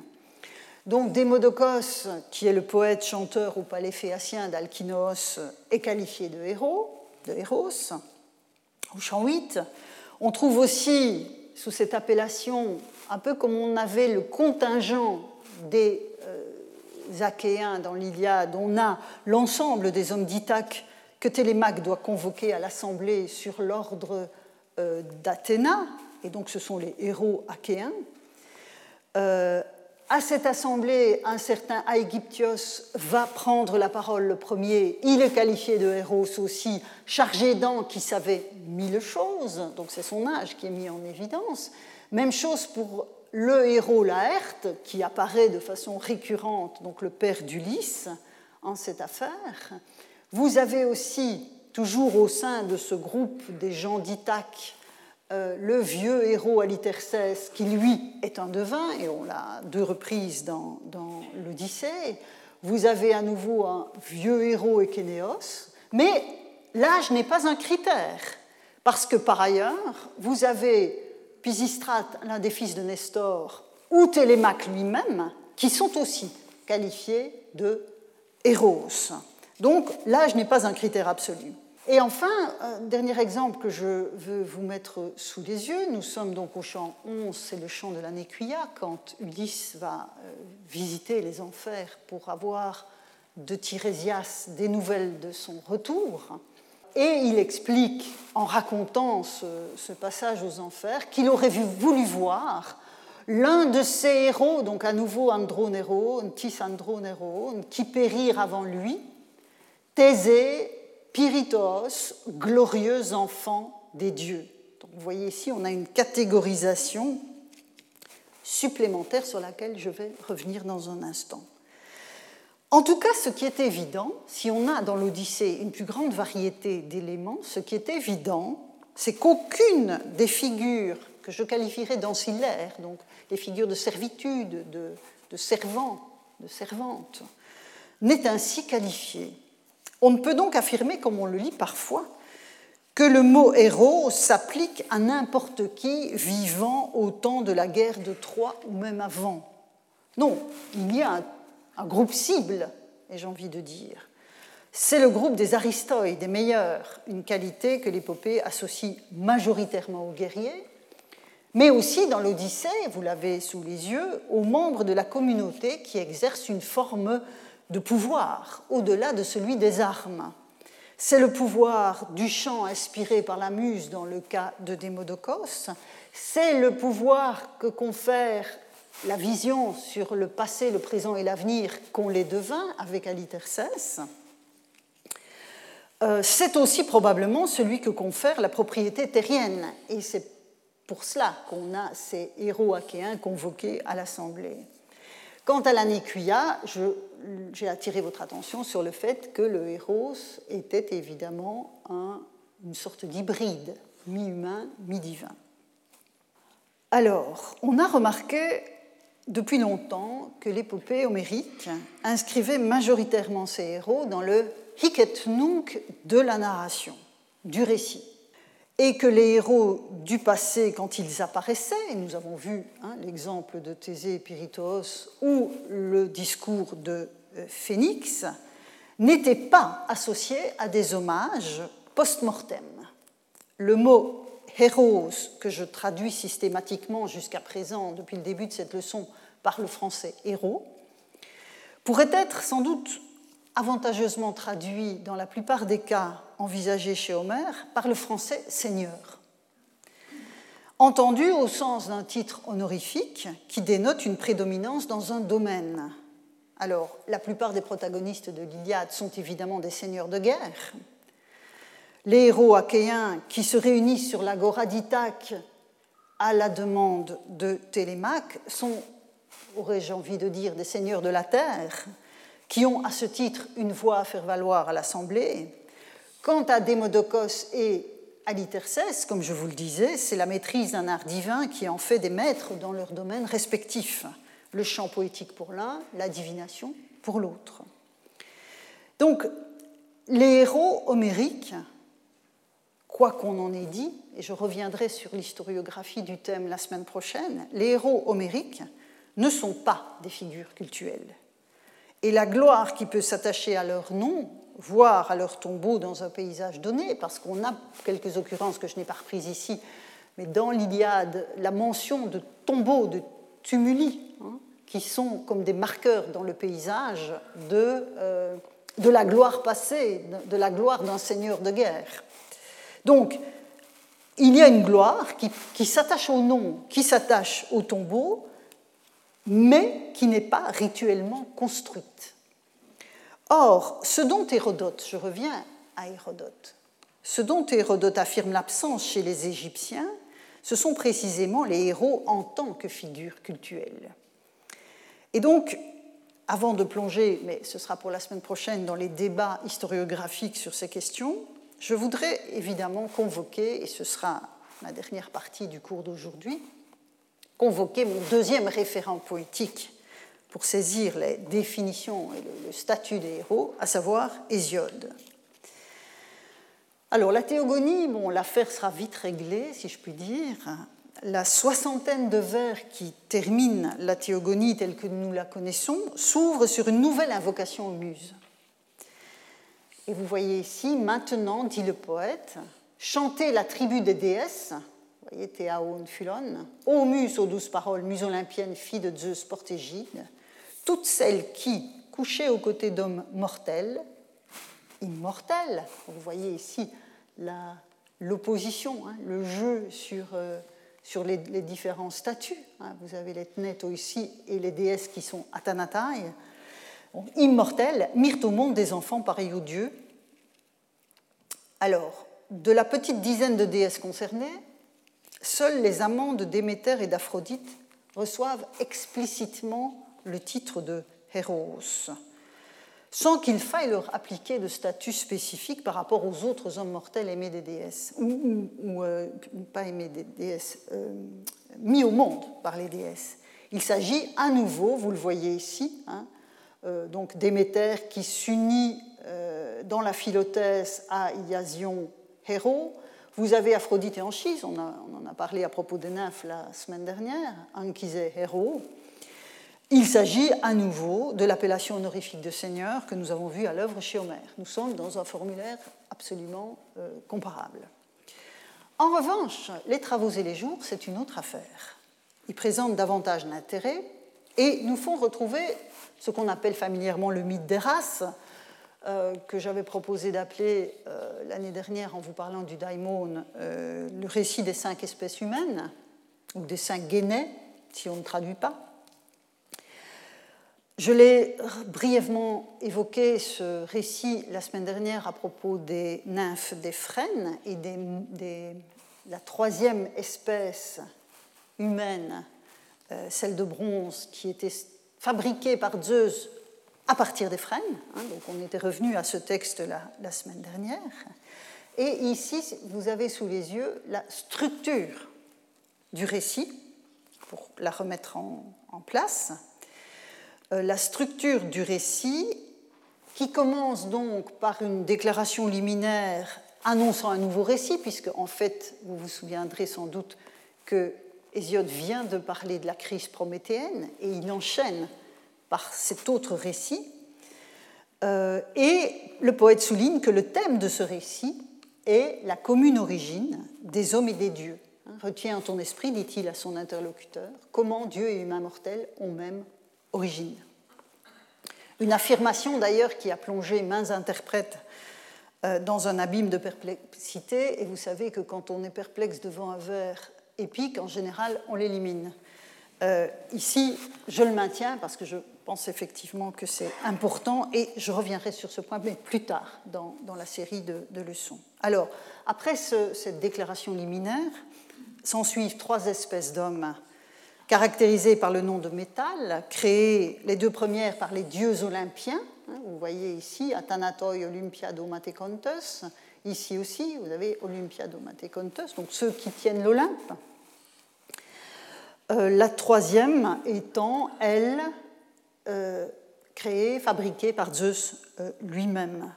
Donc, Démodocos, qui est le poète chanteur au palais phéacien d'Alkynos, est qualifié de héros, de héros. Au chant 8, on trouve aussi, sous cette appellation, un peu comme on avait le contingent des euh, Achéens dans l'Iliade, on a l'ensemble des hommes d'Ithaque que Télémaque doit convoquer à l'Assemblée sur l'ordre euh, d'Athéna, et donc ce sont les héros achéens. Euh, à cette assemblée, un certain Aegyptios va prendre la parole le premier. Il est qualifié de héros aussi, chargé d'an qui savait mille choses, donc c'est son âge qui est mis en évidence. Même chose pour le héros Laerte, qui apparaît de façon récurrente, donc le père d'Ulysse, en cette affaire. Vous avez aussi, toujours au sein de ce groupe des gens d'Ithaque, euh, le vieux héros Alitercès, qui lui est un devin, et on l'a deux reprises dans, dans l'Odyssée. Vous avez à nouveau un vieux héros Échénéos, mais l'âge n'est pas un critère, parce que par ailleurs, vous avez Pisistrate, l'un des fils de Nestor, ou Télémaque lui-même, qui sont aussi qualifiés de héros. Donc l'âge n'est pas un critère absolu. Et enfin, un dernier exemple que je veux vous mettre sous les yeux, nous sommes donc au champ 11, c'est le champ de la Néquia, quand Ulysse va euh, visiter les enfers pour avoir de Tirésias des nouvelles de son retour. Et il explique, en racontant ce, passage aux enfers, qu'il aurait voulu voir l'un de ses héros, donc à nouveau Andronero, Tis Andronero, qui périr avant lui, Thésée, Pyritos, glorieux enfant des dieux. Vous voyez ici, on a une catégorisation supplémentaire sur laquelle je vais revenir dans un instant. En tout cas, ce qui est évident, si on a dans l'Odyssée une plus grande variété d'éléments, ce qui est évident, c'est qu'aucune des figures que je qualifierais d'ancillaires, donc les figures de servitude, de, de servants, de servantes, n'est ainsi qualifiée. On ne peut donc affirmer, comme on le lit parfois, que le mot héros s'applique à n'importe qui vivant au temps de la guerre de Troie ou même avant. Non, il y a un, groupe cible, ai-je envie de dire. C'est le groupe des Aristoïs, des meilleurs, une qualité que l'épopée associe majoritairement aux guerriers, mais aussi dans l'Odyssée, vous l'avez sous les yeux, aux membres de la communauté qui exercent une forme de pouvoir au-delà de celui des armes. C'est le pouvoir du chant inspiré par la muse dans le cas de Démodocos, c'est le pouvoir que confère la vision sur le passé, le présent et l'avenir qu'ont les devins avec Alitercès. Euh, c'est aussi probablement celui que confère la propriété terrienne, et c'est pour cela qu'on a ces héros achéens convoqués à l'Assemblée. Quant à l'anécuia, j'ai attiré votre attention sur le fait que le héros était évidemment une sorte d'hybride, mi-humain, mi-divin. Alors, on a remarqué depuis longtemps que l'épopée homérique inscrivait majoritairement ses héros dans le hic nunc de la narration, du récit et que les héros du passé, quand ils apparaissaient, et nous avons vu hein, l'exemple de Thésée et Pyritos ou le discours de euh, Phénix, n'étaient pas associés à des hommages post-mortem. Le mot héros, que je traduis systématiquement jusqu'à présent, depuis le début de cette leçon, par le français héros, pourrait être sans doute avantageusement traduit dans la plupart des cas envisagés chez Homère par le français seigneur. Entendu au sens d'un titre honorifique qui dénote une prédominance dans un domaine. Alors, la plupart des protagonistes de l'Iliade sont évidemment des seigneurs de guerre. Les héros achéens qui se réunissent sur l'agora d'Ithaque à la demande de Télémaque sont aurais-je envie de dire, des seigneurs de la terre, qui ont à ce titre une voix à faire valoir à l'Assemblée. Quant à Démodocos et Alitercès, comme je vous le disais, c'est la maîtrise d'un art divin qui en fait des maîtres dans leurs domaines respectifs, le chant poétique pour l'un, la divination pour l'autre. Donc, les héros homériques, quoi qu'on en ait dit, et je reviendrai sur l'historiographie du thème la semaine prochaine, les héros homériques ne sont pas des figures cultuelles. Et la gloire qui peut s'attacher à leur nom, voire à leur tombeau dans un paysage donné, parce qu'on a quelques occurrences que je n'ai pas reprises ici, mais dans l'Iliade, la mention de tombeaux, de tumuli, hein, qui sont comme des marqueurs dans le paysage de, euh, de la gloire passée, de la gloire d'un seigneur de guerre. Donc, il y a une gloire qui, qui s'attache au nom, qui s'attache au tombeau, mais qui n'est pas rituellement construite. Or, ce dont Hérodote, je reviens à Hérodote, ce dont Hérodote affirme l'absence chez les Égyptiens, ce sont précisément les héros en tant que figures cultuelles. Et donc, avant de plonger, mais ce sera pour la semaine prochaine, dans les débats historiographiques sur ces questions, je voudrais évidemment convoquer, et ce sera la dernière partie du cours d'aujourd'hui, convoquer mon deuxième référent poétique pour saisir les définitions et le statut des héros, à savoir Hésiode. Alors la théogonie, bon, l'affaire sera vite réglée, si je puis dire. La soixantaine de vers qui terminent la théogonie telle que nous la connaissons s'ouvre sur une nouvelle invocation aux muses. Et vous voyez ici, maintenant, dit le poète, chanter la tribu des déesses, vous voyez, Théaon Phulon, ô muses aux douces paroles, muses olympiennes, filles de Zeus portégide, toutes celles qui, couchées aux côtés d'hommes mortels, immortels, vous voyez ici l'opposition, hein, le jeu sur, euh, les, différents statuts. Hein. vous avez les Tneto ici et les déesses qui sont Atanatai, immortels, mirent au monde des enfants pareils aux dieux. Alors, de la petite dizaine de déesses concernées, seuls les amants de Déméter et d'Aphrodite reçoivent explicitement le titre de héros, sans qu'il faille leur appliquer de statut spécifique par rapport aux autres hommes mortels aimés des déesses, ou, euh, pas aimés des déesses, euh, mis au monde par les déesses. Il s'agit à nouveau, vous le voyez ici, hein, euh, donc Déméter qui s'unit dans la philothèse à Iasion, héros. Vous avez Aphrodite et Anchise, on, en a parlé à propos des nymphes la semaine dernière, Anchise héros. Il s'agit à nouveau de l'appellation honorifique de seigneur que nous avons vue à l'œuvre chez Homère. Nous sommes dans un formulaire absolument euh, comparable. En revanche, les travaux et les jours, c'est une autre affaire. Ils présentent davantage d'intérêt et nous font retrouver ce qu'on appelle familièrement le mythe des races, euh, que j'avais proposé d'appeler euh, l'année dernière en vous parlant du daimon le récit des cinq espèces humaines, ou des cinq guénets, si on ne traduit pas. Je l'ai brièvement évoqué, ce récit, la semaine dernière à propos des nymphes des frênes et des, la troisième espèce humaine, euh, celle de bronze, qui était fabriquée par Zeus à partir des frênes. Hein, donc on était revenu à ce texte la, la semaine dernière. Et ici, vous avez sous les yeux la structure du récit, pour la remettre en, en place. Euh, la structure du récit, qui commence donc par une déclaration liminaire annonçant un nouveau récit, puisque en fait, vous vous souviendrez sans doute que Hésiode vient de parler de la crise prométhéenne et il enchaîne par cet autre récit. Euh, et le poète souligne que le thème de ce récit est la commune origine des hommes et des dieux. Hein, retiens en ton esprit, dit-il à son interlocuteur, comment Dieu et humain mortel ont même Une affirmation d'ailleurs qui a plongé maints interprètes euh, dans un abîme de perplexité, et vous savez que quand on est perplexe devant un vers épique, en général, on l'élimine. Euh, ici, je le maintiens parce que je pense effectivement que c'est important et je reviendrai sur ce point mais plus tard dans, la série de, leçons. Alors, après cette déclaration liminaire, s'en suivent trois espèces d'hommes caractérisées par le nom de métal, créées les deux premières par les dieux olympiens. Hein, vous voyez ici Athanatoi Olympiado Matecontos. Ici aussi, vous avez Olympiado Matecontos, donc ceux qui tiennent l'Olympe. Euh, la troisième étant, elle, euh, créée, fabriquée par Zeus euh, lui-même.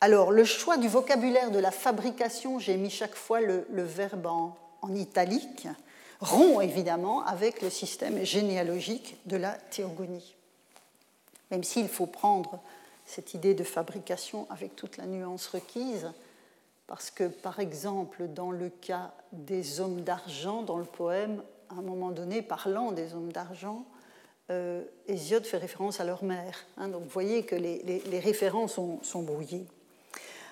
Alors, le choix du vocabulaire de la fabrication, j'ai mis chaque fois le, verbe en, italique, rompt évidemment avec le système généalogique de la théogonie. Même s'il faut prendre cette idée de fabrication avec toute la nuance requise, parce que, par exemple, dans le cas des hommes d'argent, dans le poème, à un moment donné, parlant des hommes d'argent, euh, Hésiode fait référence à leur mère. Hein. donc vous voyez que les, références sont brouillées.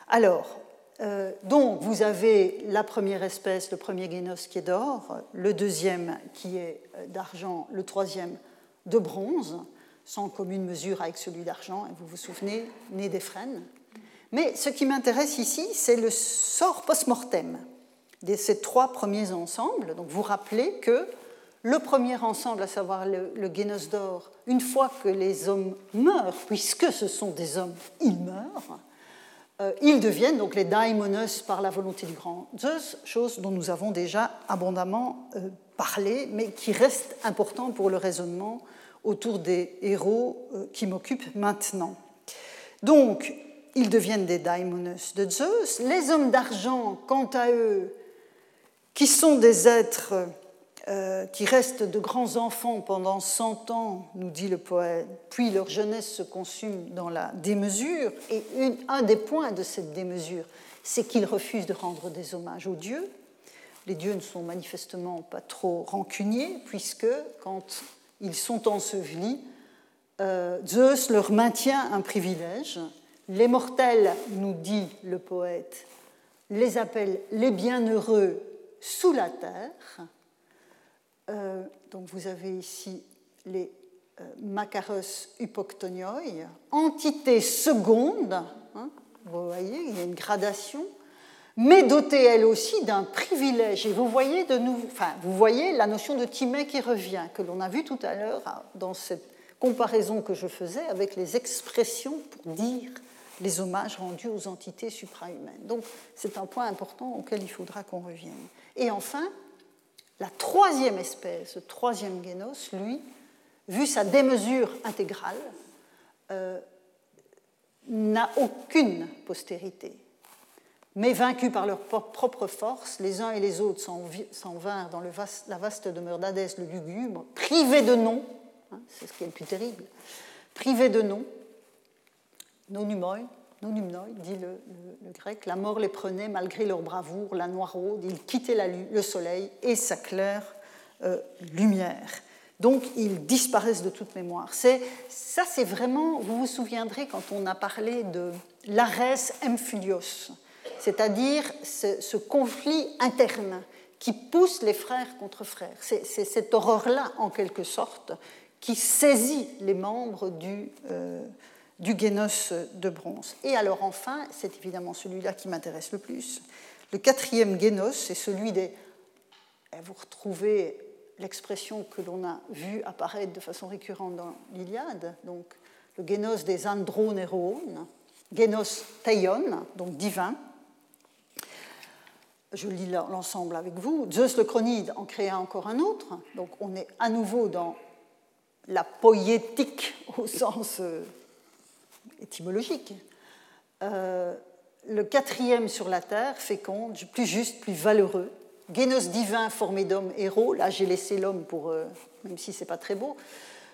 Alors, euh, donc vous avez la première espèce, le premier génos qui est d'or, le deuxième qui est euh, d'argent, le troisième de bronze, sans commune mesure avec celui d'argent, et vous vous souvenez, né des frênes. Mais ce qui m'intéresse ici, c'est le sort post-mortem de ces trois premiers ensembles. Donc vous rappelez que le premier ensemble, à savoir le, le génos d'or, une fois que les hommes meurent, puisque ce sont des hommes, ils meurent, euh, ils deviennent donc les daimonos par la volonté du grand Zeus, chose dont nous avons déjà abondamment euh, parlé, mais qui reste important pour le raisonnement autour des héros euh, qui m'occupent maintenant. Donc, ils deviennent des daimonos de Zeus. Les hommes d'argent, quant à eux, qui sont des êtres euh, qui restent de grands enfants pendant 100 ans, nous dit le poète, puis leur jeunesse se consume dans la démesure. Et un des points de cette démesure, c'est qu'ils refusent de rendre des hommages aux dieux. Les dieux ne sont manifestement pas trop rancuniers, puisque quand ils sont ensevelis, euh, Zeus leur maintient un privilège. Les mortels, nous dit le poète, les appellent les bienheureux sous la terre euh, donc vous avez ici les euh, Macaros hypoctonioi, entité seconde, hein, vous voyez, il y a une gradation, mais dotée elle aussi d'un privilège. Et vous voyez, de nouveau, enfin, vous voyez la notion de Timée qui revient, que l'on a vu tout à l'heure hein, dans cette comparaison que je faisais avec les expressions pour dire les hommages rendus aux entités suprahumaines. Donc c'est un point important auquel il faudra qu'on revienne. Et enfin, la troisième espèce, le troisième génos, lui, vu sa démesure intégrale, euh, n'a aucune postérité. Mais vaincus par leur propre force, les uns et les autres s'en vinrent dans la vaste demeure d'Hadès le lugubre, privés de nom, hein, c'est ce qui est le plus terrible, privés de nom, non non dit le, grec, la mort les prenait malgré leur bravoure, la noiraude, ils quittaient le soleil et sa claire euh, lumière. Donc ils disparaissent de toute mémoire. ça, c'est vraiment, vous vous souviendrez quand on a parlé de l'Ares Emphylios, c'est-à-dire ce, conflit interne qui pousse les frères contre frères. C'est cette horreur-là, en quelque sorte, qui saisit les membres du, euh, du génos de bronze. Et alors enfin, c'est évidemment celui-là qui m'intéresse le plus. Le quatrième génos, c'est celui des... Eh, vous retrouvez l'expression que l'on a vue apparaître de façon récurrente dans l'Iliade, donc le génos des andronérones, génos teion, donc divin. Je lis l'ensemble avec vous. Zeus le chronide en créa encore un autre, donc on est à nouveau dans la poétique au sens euh, étymologique. Euh, le quatrième sur la terre, féconde, plus juste, plus valeureux. Génos divin formé d'hommes héros, là j'ai laissé l'homme pour, euh, même si c'est pas très beau,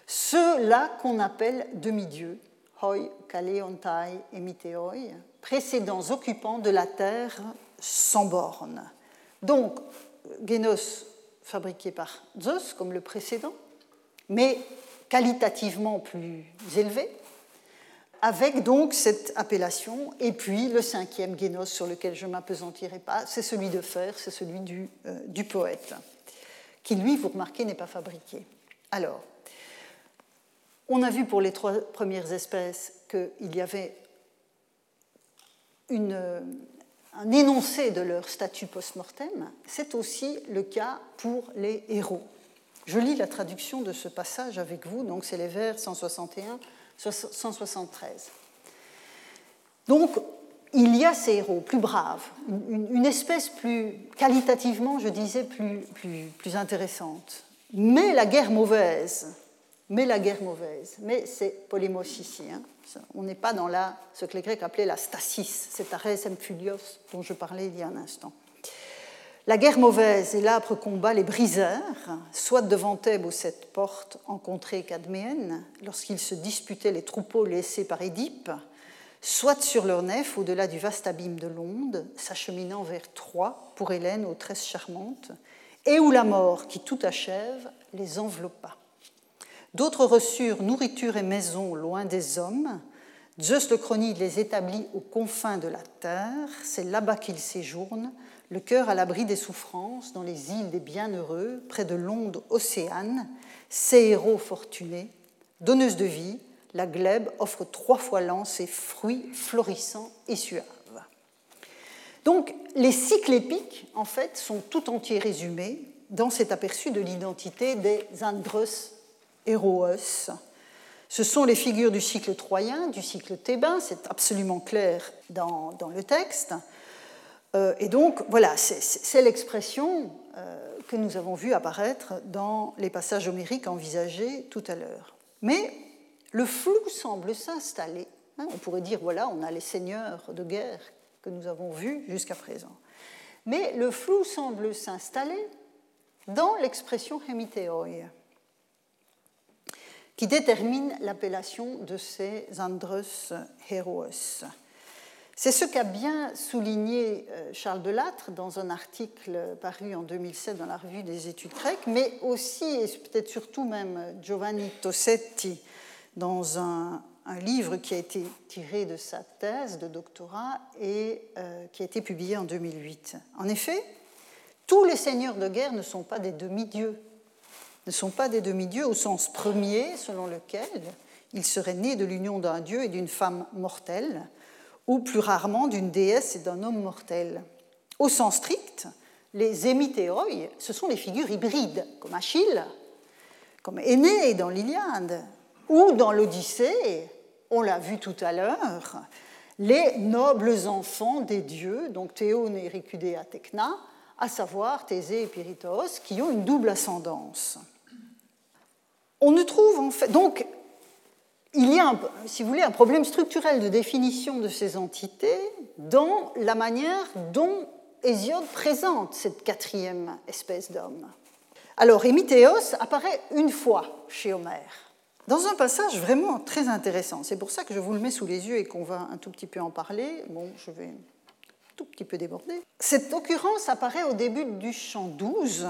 ceux-là qu'on appelle demi-dieux, hoi, kaleontai et mitéoi, précédents occupants de la terre sans borne. Donc, Génos fabriqué par Zeus comme le précédent, mais qualitativement plus élevé, avec donc cette appellation. Et puis le cinquième génos sur lequel je ne m'apesantirai pas, c'est celui de fer, c'est celui du, euh, du, poète, qui lui, vous remarquez, n'est pas fabriqué. Alors, on a vu pour les trois premières espèces qu'il y avait un énoncé de leur statut post-mortem. C'est aussi le cas pour les héros. Je lis la traduction de ce passage avec vous, donc c'est les vers 161, 173. Donc, il y a ces héros plus braves, une, espèce plus, qualitativement, je disais, plus, plus, plus intéressante. Mais la guerre mauvaise, mais la guerre mauvaise, mais c'est polémos ici. Hein. On n'est pas dans la, ce que les Grecs appelaient la stasis, cet arès emphulios dont je parlais il y a un instant. La guerre mauvaise et l'âpre combat les brisèrent, soit devant Thèbes aux sept portes en contrée cadméenne, lorsqu'ils se disputaient les troupeaux laissés par Édipe, soit sur leur nef au-delà du vaste abîme de l'onde, s'acheminant vers Troie pour Hélène aux tresses charmantes, et où la mort qui tout achève les enveloppa. D'autres reçurent nourriture et maison loin des hommes. Zeus le chronide les établit aux confins de la terre, c'est là-bas qu'ils séjournent, le cœur à l'abri des souffrances, dans les îles des bienheureux, près de l'onde océane, ces héros fortunés, donneuses de vie, la glèbe offre trois fois l'an ses fruits florissants et suaves. Donc, les cycles épiques, en fait, sont tout entiers résumés dans cet aperçu de l'identité des Andros héroes. Ce sont les figures du cycle troyen, du cycle thébain, c'est absolument clair dans le texte. Euh, et donc, voilà, c'est l'expression euh, que nous avons vue apparaître dans les passages homériques envisagés tout à l'heure. Mais le flou semble s'installer. Hein, on pourrait dire, voilà, on a les seigneurs de guerre que nous avons vus jusqu'à présent. Mais le flou semble s'installer dans l'expression hémitéoi, qui détermine l'appellation de ces andros héros. C'est ce qu'a bien souligné euh, Charles Delattre dans un article paru en 2007 dans la revue des études grecques, mais aussi et peut-être surtout même Giovanni Tossetti dans un, livre qui a été tiré de sa thèse de doctorat et euh, qui a été publié en 2008. En effet, tous les seigneurs de guerre ne sont pas des demi-dieux, ne sont pas des demi-dieux au sens premier selon lequel ils seraient nés de l'union d'un dieu et d'une femme mortelle, ou plus rarement d'une déesse et d'un homme mortel. Au sens strict, les hémitéoi, ce sont les figures hybrides, comme Achille, comme Énée dans l'Iliade, ou dans l'Odyssée, on l'a vu tout à l'heure, les nobles enfants des dieux, donc Théone et Ricudéa Techna, à savoir Thésée et Pyritos, qui ont une double ascendance. On ne trouve en fait. Donc, il y a, si vous voulez, un problème structurel de définition de ces entités dans la manière dont Hésiode présente cette quatrième espèce d'homme. Alors, Hémitéos apparaît une fois chez Homère, dans un passage vraiment très intéressant. C'est pour ça que je vous le mets sous les yeux et qu'on va un tout petit peu en parler. Bon, je vais un tout petit peu déborder. Cette occurrence apparaît au début du chant 12,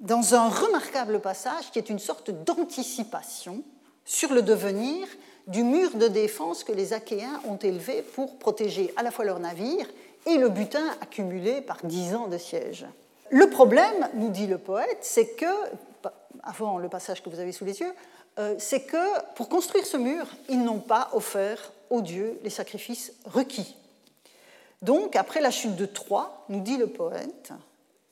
dans un remarquable passage qui est une sorte d'anticipation sur le devenir du mur de défense que les Achéens ont élevé pour protéger à la fois leurs navires et le butin accumulé par dix ans de siège. Le problème, nous dit le poète, c'est que, avant le passage que vous avez sous les yeux, euh, c'est que pour construire ce mur, ils n'ont pas offert aux dieux les sacrifices requis. Donc, après la chute de Troie, nous dit le poète,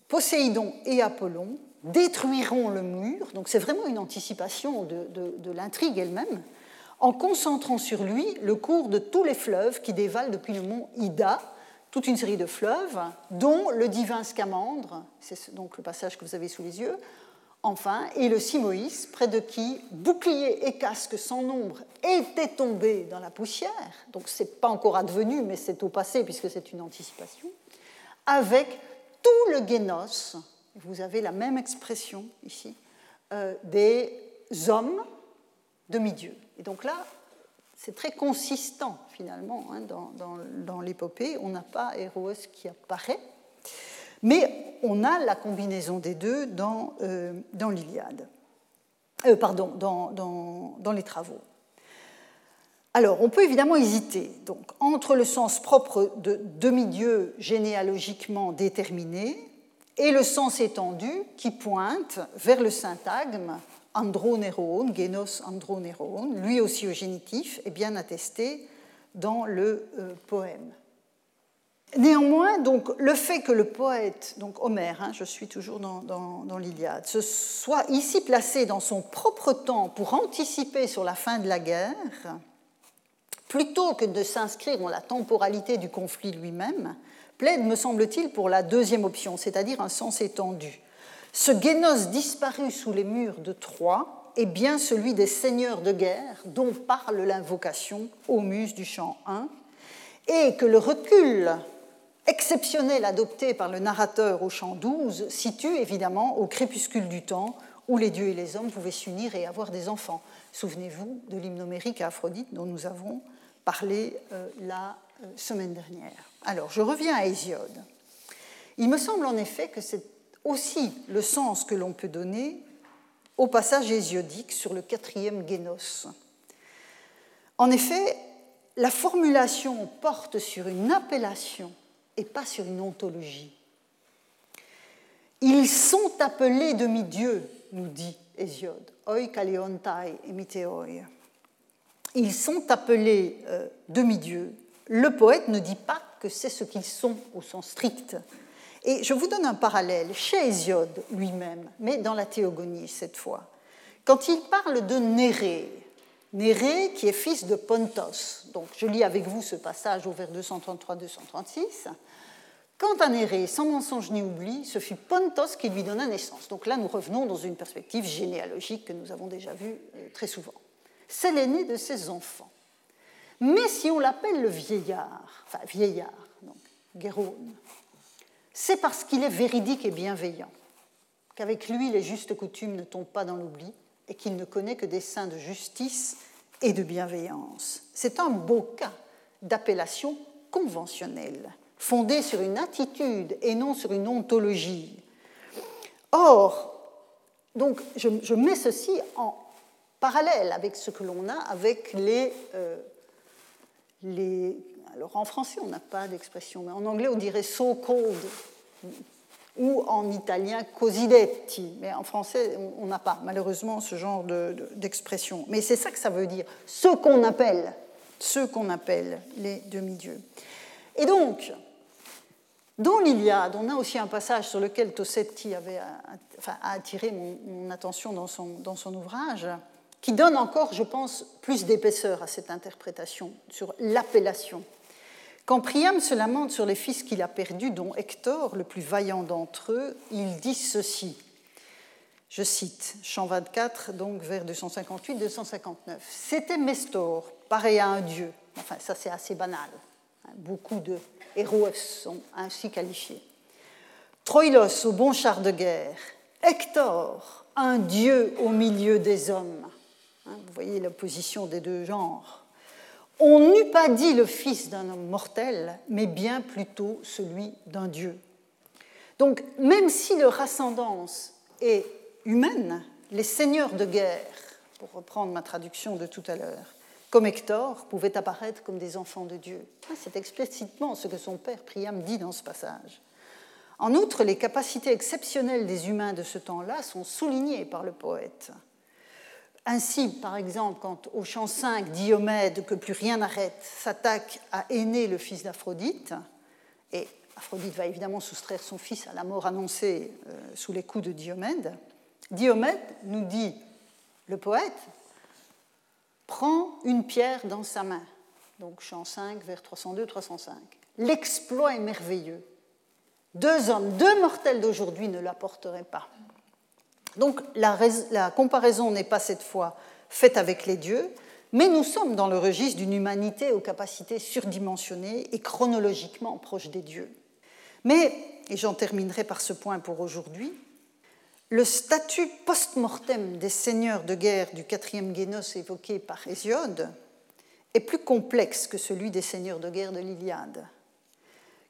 Poséidon et Apollon détruiront le mur, donc c'est vraiment une anticipation de, l'intrigue elle-même, en concentrant sur lui le cours de tous les fleuves qui dévalent depuis le mont Ida, toute une série de fleuves, dont le divin Scamandre, c'est donc le passage que vous avez sous les yeux, enfin, et le Simoïs, près de qui bouclier et casque sans nombre étaient tombés dans la poussière, donc ce n'est pas encore advenu, mais c'est au passé puisque c'est une anticipation, avec tout le génos, vous avez la même expression ici, euh, des hommes demi-dieux. Et donc là, c'est très consistent finalement hein, dans, l'épopée. On n'a pas Héroës qui apparaît, mais on a la combinaison des deux dans, euh, l'Iliade. Euh, pardon, dans, les travaux. Alors, on peut évidemment hésiter donc, entre le sens propre de demi-dieu généalogiquement déterminé et le sens étendu qui pointe vers le syntagme genos andronéron, lui aussi au génitif, est bien attesté dans le euh, poème. Néanmoins, donc, le fait que le poète, donc Homère, hein, je suis toujours dans l'Iliade, se soit ici placé dans son propre temps pour anticiper sur la fin de la guerre, plutôt que de s'inscrire dans la temporalité du conflit lui-même, plaide, me semble-t-il, pour la deuxième option, c'est-à-dire un sens étendu. Ce Génos disparu sous les murs de Troie est bien celui des seigneurs de guerre dont parle l'invocation aux muses du chant 1, et que le recul exceptionnel adopté par le narrateur au chant 12 situe évidemment au crépuscule du temps où les dieux et les hommes pouvaient s'unir et avoir des enfants. Souvenez-vous de l'hymnomérique à Aphrodite dont nous avons parlé euh, la semaine dernière. Alors, je reviens à Hésiode. Il me semble en effet que c'est aussi le sens que l'on peut donner au passage hésiodique sur le quatrième génos. En effet, la formulation porte sur une appellation et pas sur une ontologie. Ils sont appelés demi-dieux, nous dit Hésiode. Oi kaliontai emiteoi. Ils sont appelés euh, demi-dieux. Le poète ne dit pas que c'est ce qu'ils sont au sens strict. Et je vous donne un parallèle chez Hésiode lui-même, mais dans la Théogonie cette fois. Quand il parle de Néré, Néré qui est fils de Pontos, donc je lis avec vous ce passage au vers 233-236, Quant à Néré, sans mensonge ni oubli, ce fut Pontos qui lui donna naissance. Donc là, nous revenons dans une perspective généalogique que nous avons déjà vue euh, très souvent. C'est l'aîné de ses enfants. Mais si on l'appelle le vieillard, enfin vieillard, donc Guérone, c'est parce qu'il est véridique et bienveillant, qu'avec lui les justes coutumes ne tombent pas dans l'oubli et qu'il ne connaît que des saints de justice et de bienveillance. C'est un beau cas d'appellation conventionnelle fondée sur une attitude et non sur une ontologie. Or, donc, je, mets ceci en parallèle avec ce que l'on a avec les, euh, Alors en français, on n'a pas d'expression, mais en anglais, on dirait so-called, ou en italien cosidetti, mais en français, on n'a pas malheureusement ce genre d'expression. mais c'est ça que ça veut dire, ce qu'on appelle, qu'on appelle les demi-dieux. Et donc, dans l'Iliade, on a aussi un passage sur lequel Tossetti avait a attiré mon, attention dans son, dans son, ouvrage, qui donne encore, je pense, plus d'épaisseur à cette interprétation sur l'appellation. Quand Priam se lamente sur les fils qu'il a perdus, dont Hector, le plus vaillant d'entre eux, il dit ceci. Je cite, chant 24, donc vers 258-259. C'était Mestor, pareil à un dieu. Enfin, ça c'est assez banal. Beaucoup de héros sont ainsi qualifiés. Troïlos au bon char de guerre, Hector, un dieu au milieu des hommes. Hein, vous voyez l'opposition des deux genres. On n'eût pas dit le fils d'un homme mortel, mais bien plutôt celui d'un dieu. Donc, même si leur ascendance est humaine, les seigneurs de guerre, pour reprendre ma traduction de tout à l'heure, comme Hector, pouvaient apparaître comme des enfants de Dieu. Ah, c'est explicitement ce que son père Priam dit dans ce passage. En outre, les capacités exceptionnelles des humains de ce temps-là sont soulignées par le poète. Ainsi, par exemple, quand au chant 5, Diomède, que plus rien n'arrête, s'attaque à Aîné, le fils d'Aphrodite, et Aphrodite va évidemment soustraire son fils à la mort annoncée euh, sous les coups de Diomède, Diomède nous dit, le poète, prend une pierre dans sa main. Donc chant 5 vers 302-305. L'exploit est merveilleux. Deux hommes, deux mortels d'aujourd'hui ne l'apporteraient pas. Donc la, comparaison n'est pas cette fois faite avec les dieux, mais nous sommes dans le registre d'une humanité aux capacités surdimensionnées et chronologiquement proches des dieux. Mais, et j'en terminerai par ce point pour aujourd'hui, le statut post-mortem des seigneurs de guerre du quatrième Génos évoqué par Hésiode est plus complexe que celui des seigneurs de guerre de l'Iliade.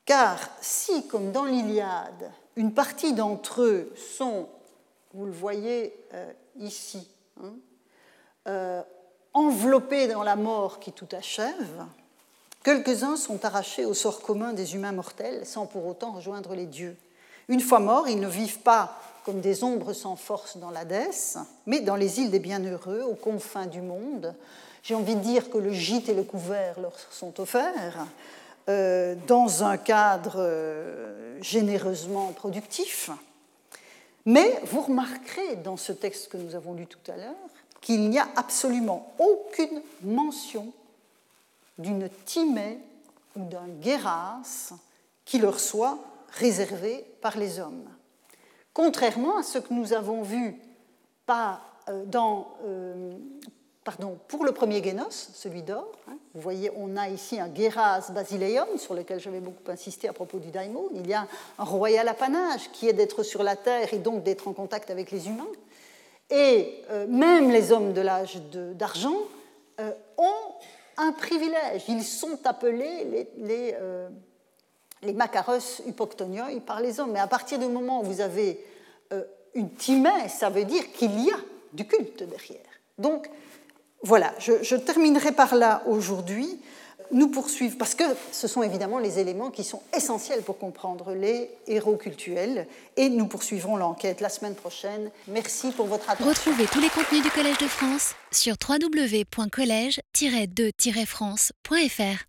Car si, comme dans l'Iliade, une partie d'entre eux sont, vous le voyez euh, ici, hein, euh, enveloppés dans la mort qui tout achève, quelques-uns sont arrachés au sort commun des humains mortels sans pour autant rejoindre les dieux. Une fois morts, ils ne vivent pas comme des ombres sans force dans l'Hadès, mais dans les îles des bienheureux, aux confins du monde. J'ai envie de dire que le gîte et le couvert leur sont offerts. dans un cadre généreusement productif. Mais vous remarquerez dans ce texte que nous avons lu tout à l'heure qu'il n'y a absolument aucune mention d'une timée ou d'un guéras qui leur soit réservé par les hommes. Contrairement à ce que nous avons vu euh, dans, euh, pardon, pour le premier génos, celui d'or, hein, vous voyez, on a ici un Geras basileum, sur lequel j'avais beaucoup insisté à propos du daimon. Il y a un royal apanage qui est d'être sur la terre et donc d'être en contact avec les humains. Et euh, même les hommes de l'âge d'argent ont un privilège. Ils sont appelés les, les, euh, macaros hypoctonioi par les hommes. Mais à partir du moment où vous avez euh, une timée, ça veut dire qu'il y a du culte derrière. Donc, voilà, je, terminerai par là aujourd'hui nous poursuivre, parce que ce sont évidemment les éléments qui sont essentiels pour comprendre les héros cultuels, et nous poursuivrons l'enquête la semaine prochaine. Merci pour votre attention. Retrouvez tous les contenus du Collège de France sur www.colège-2-france.fr.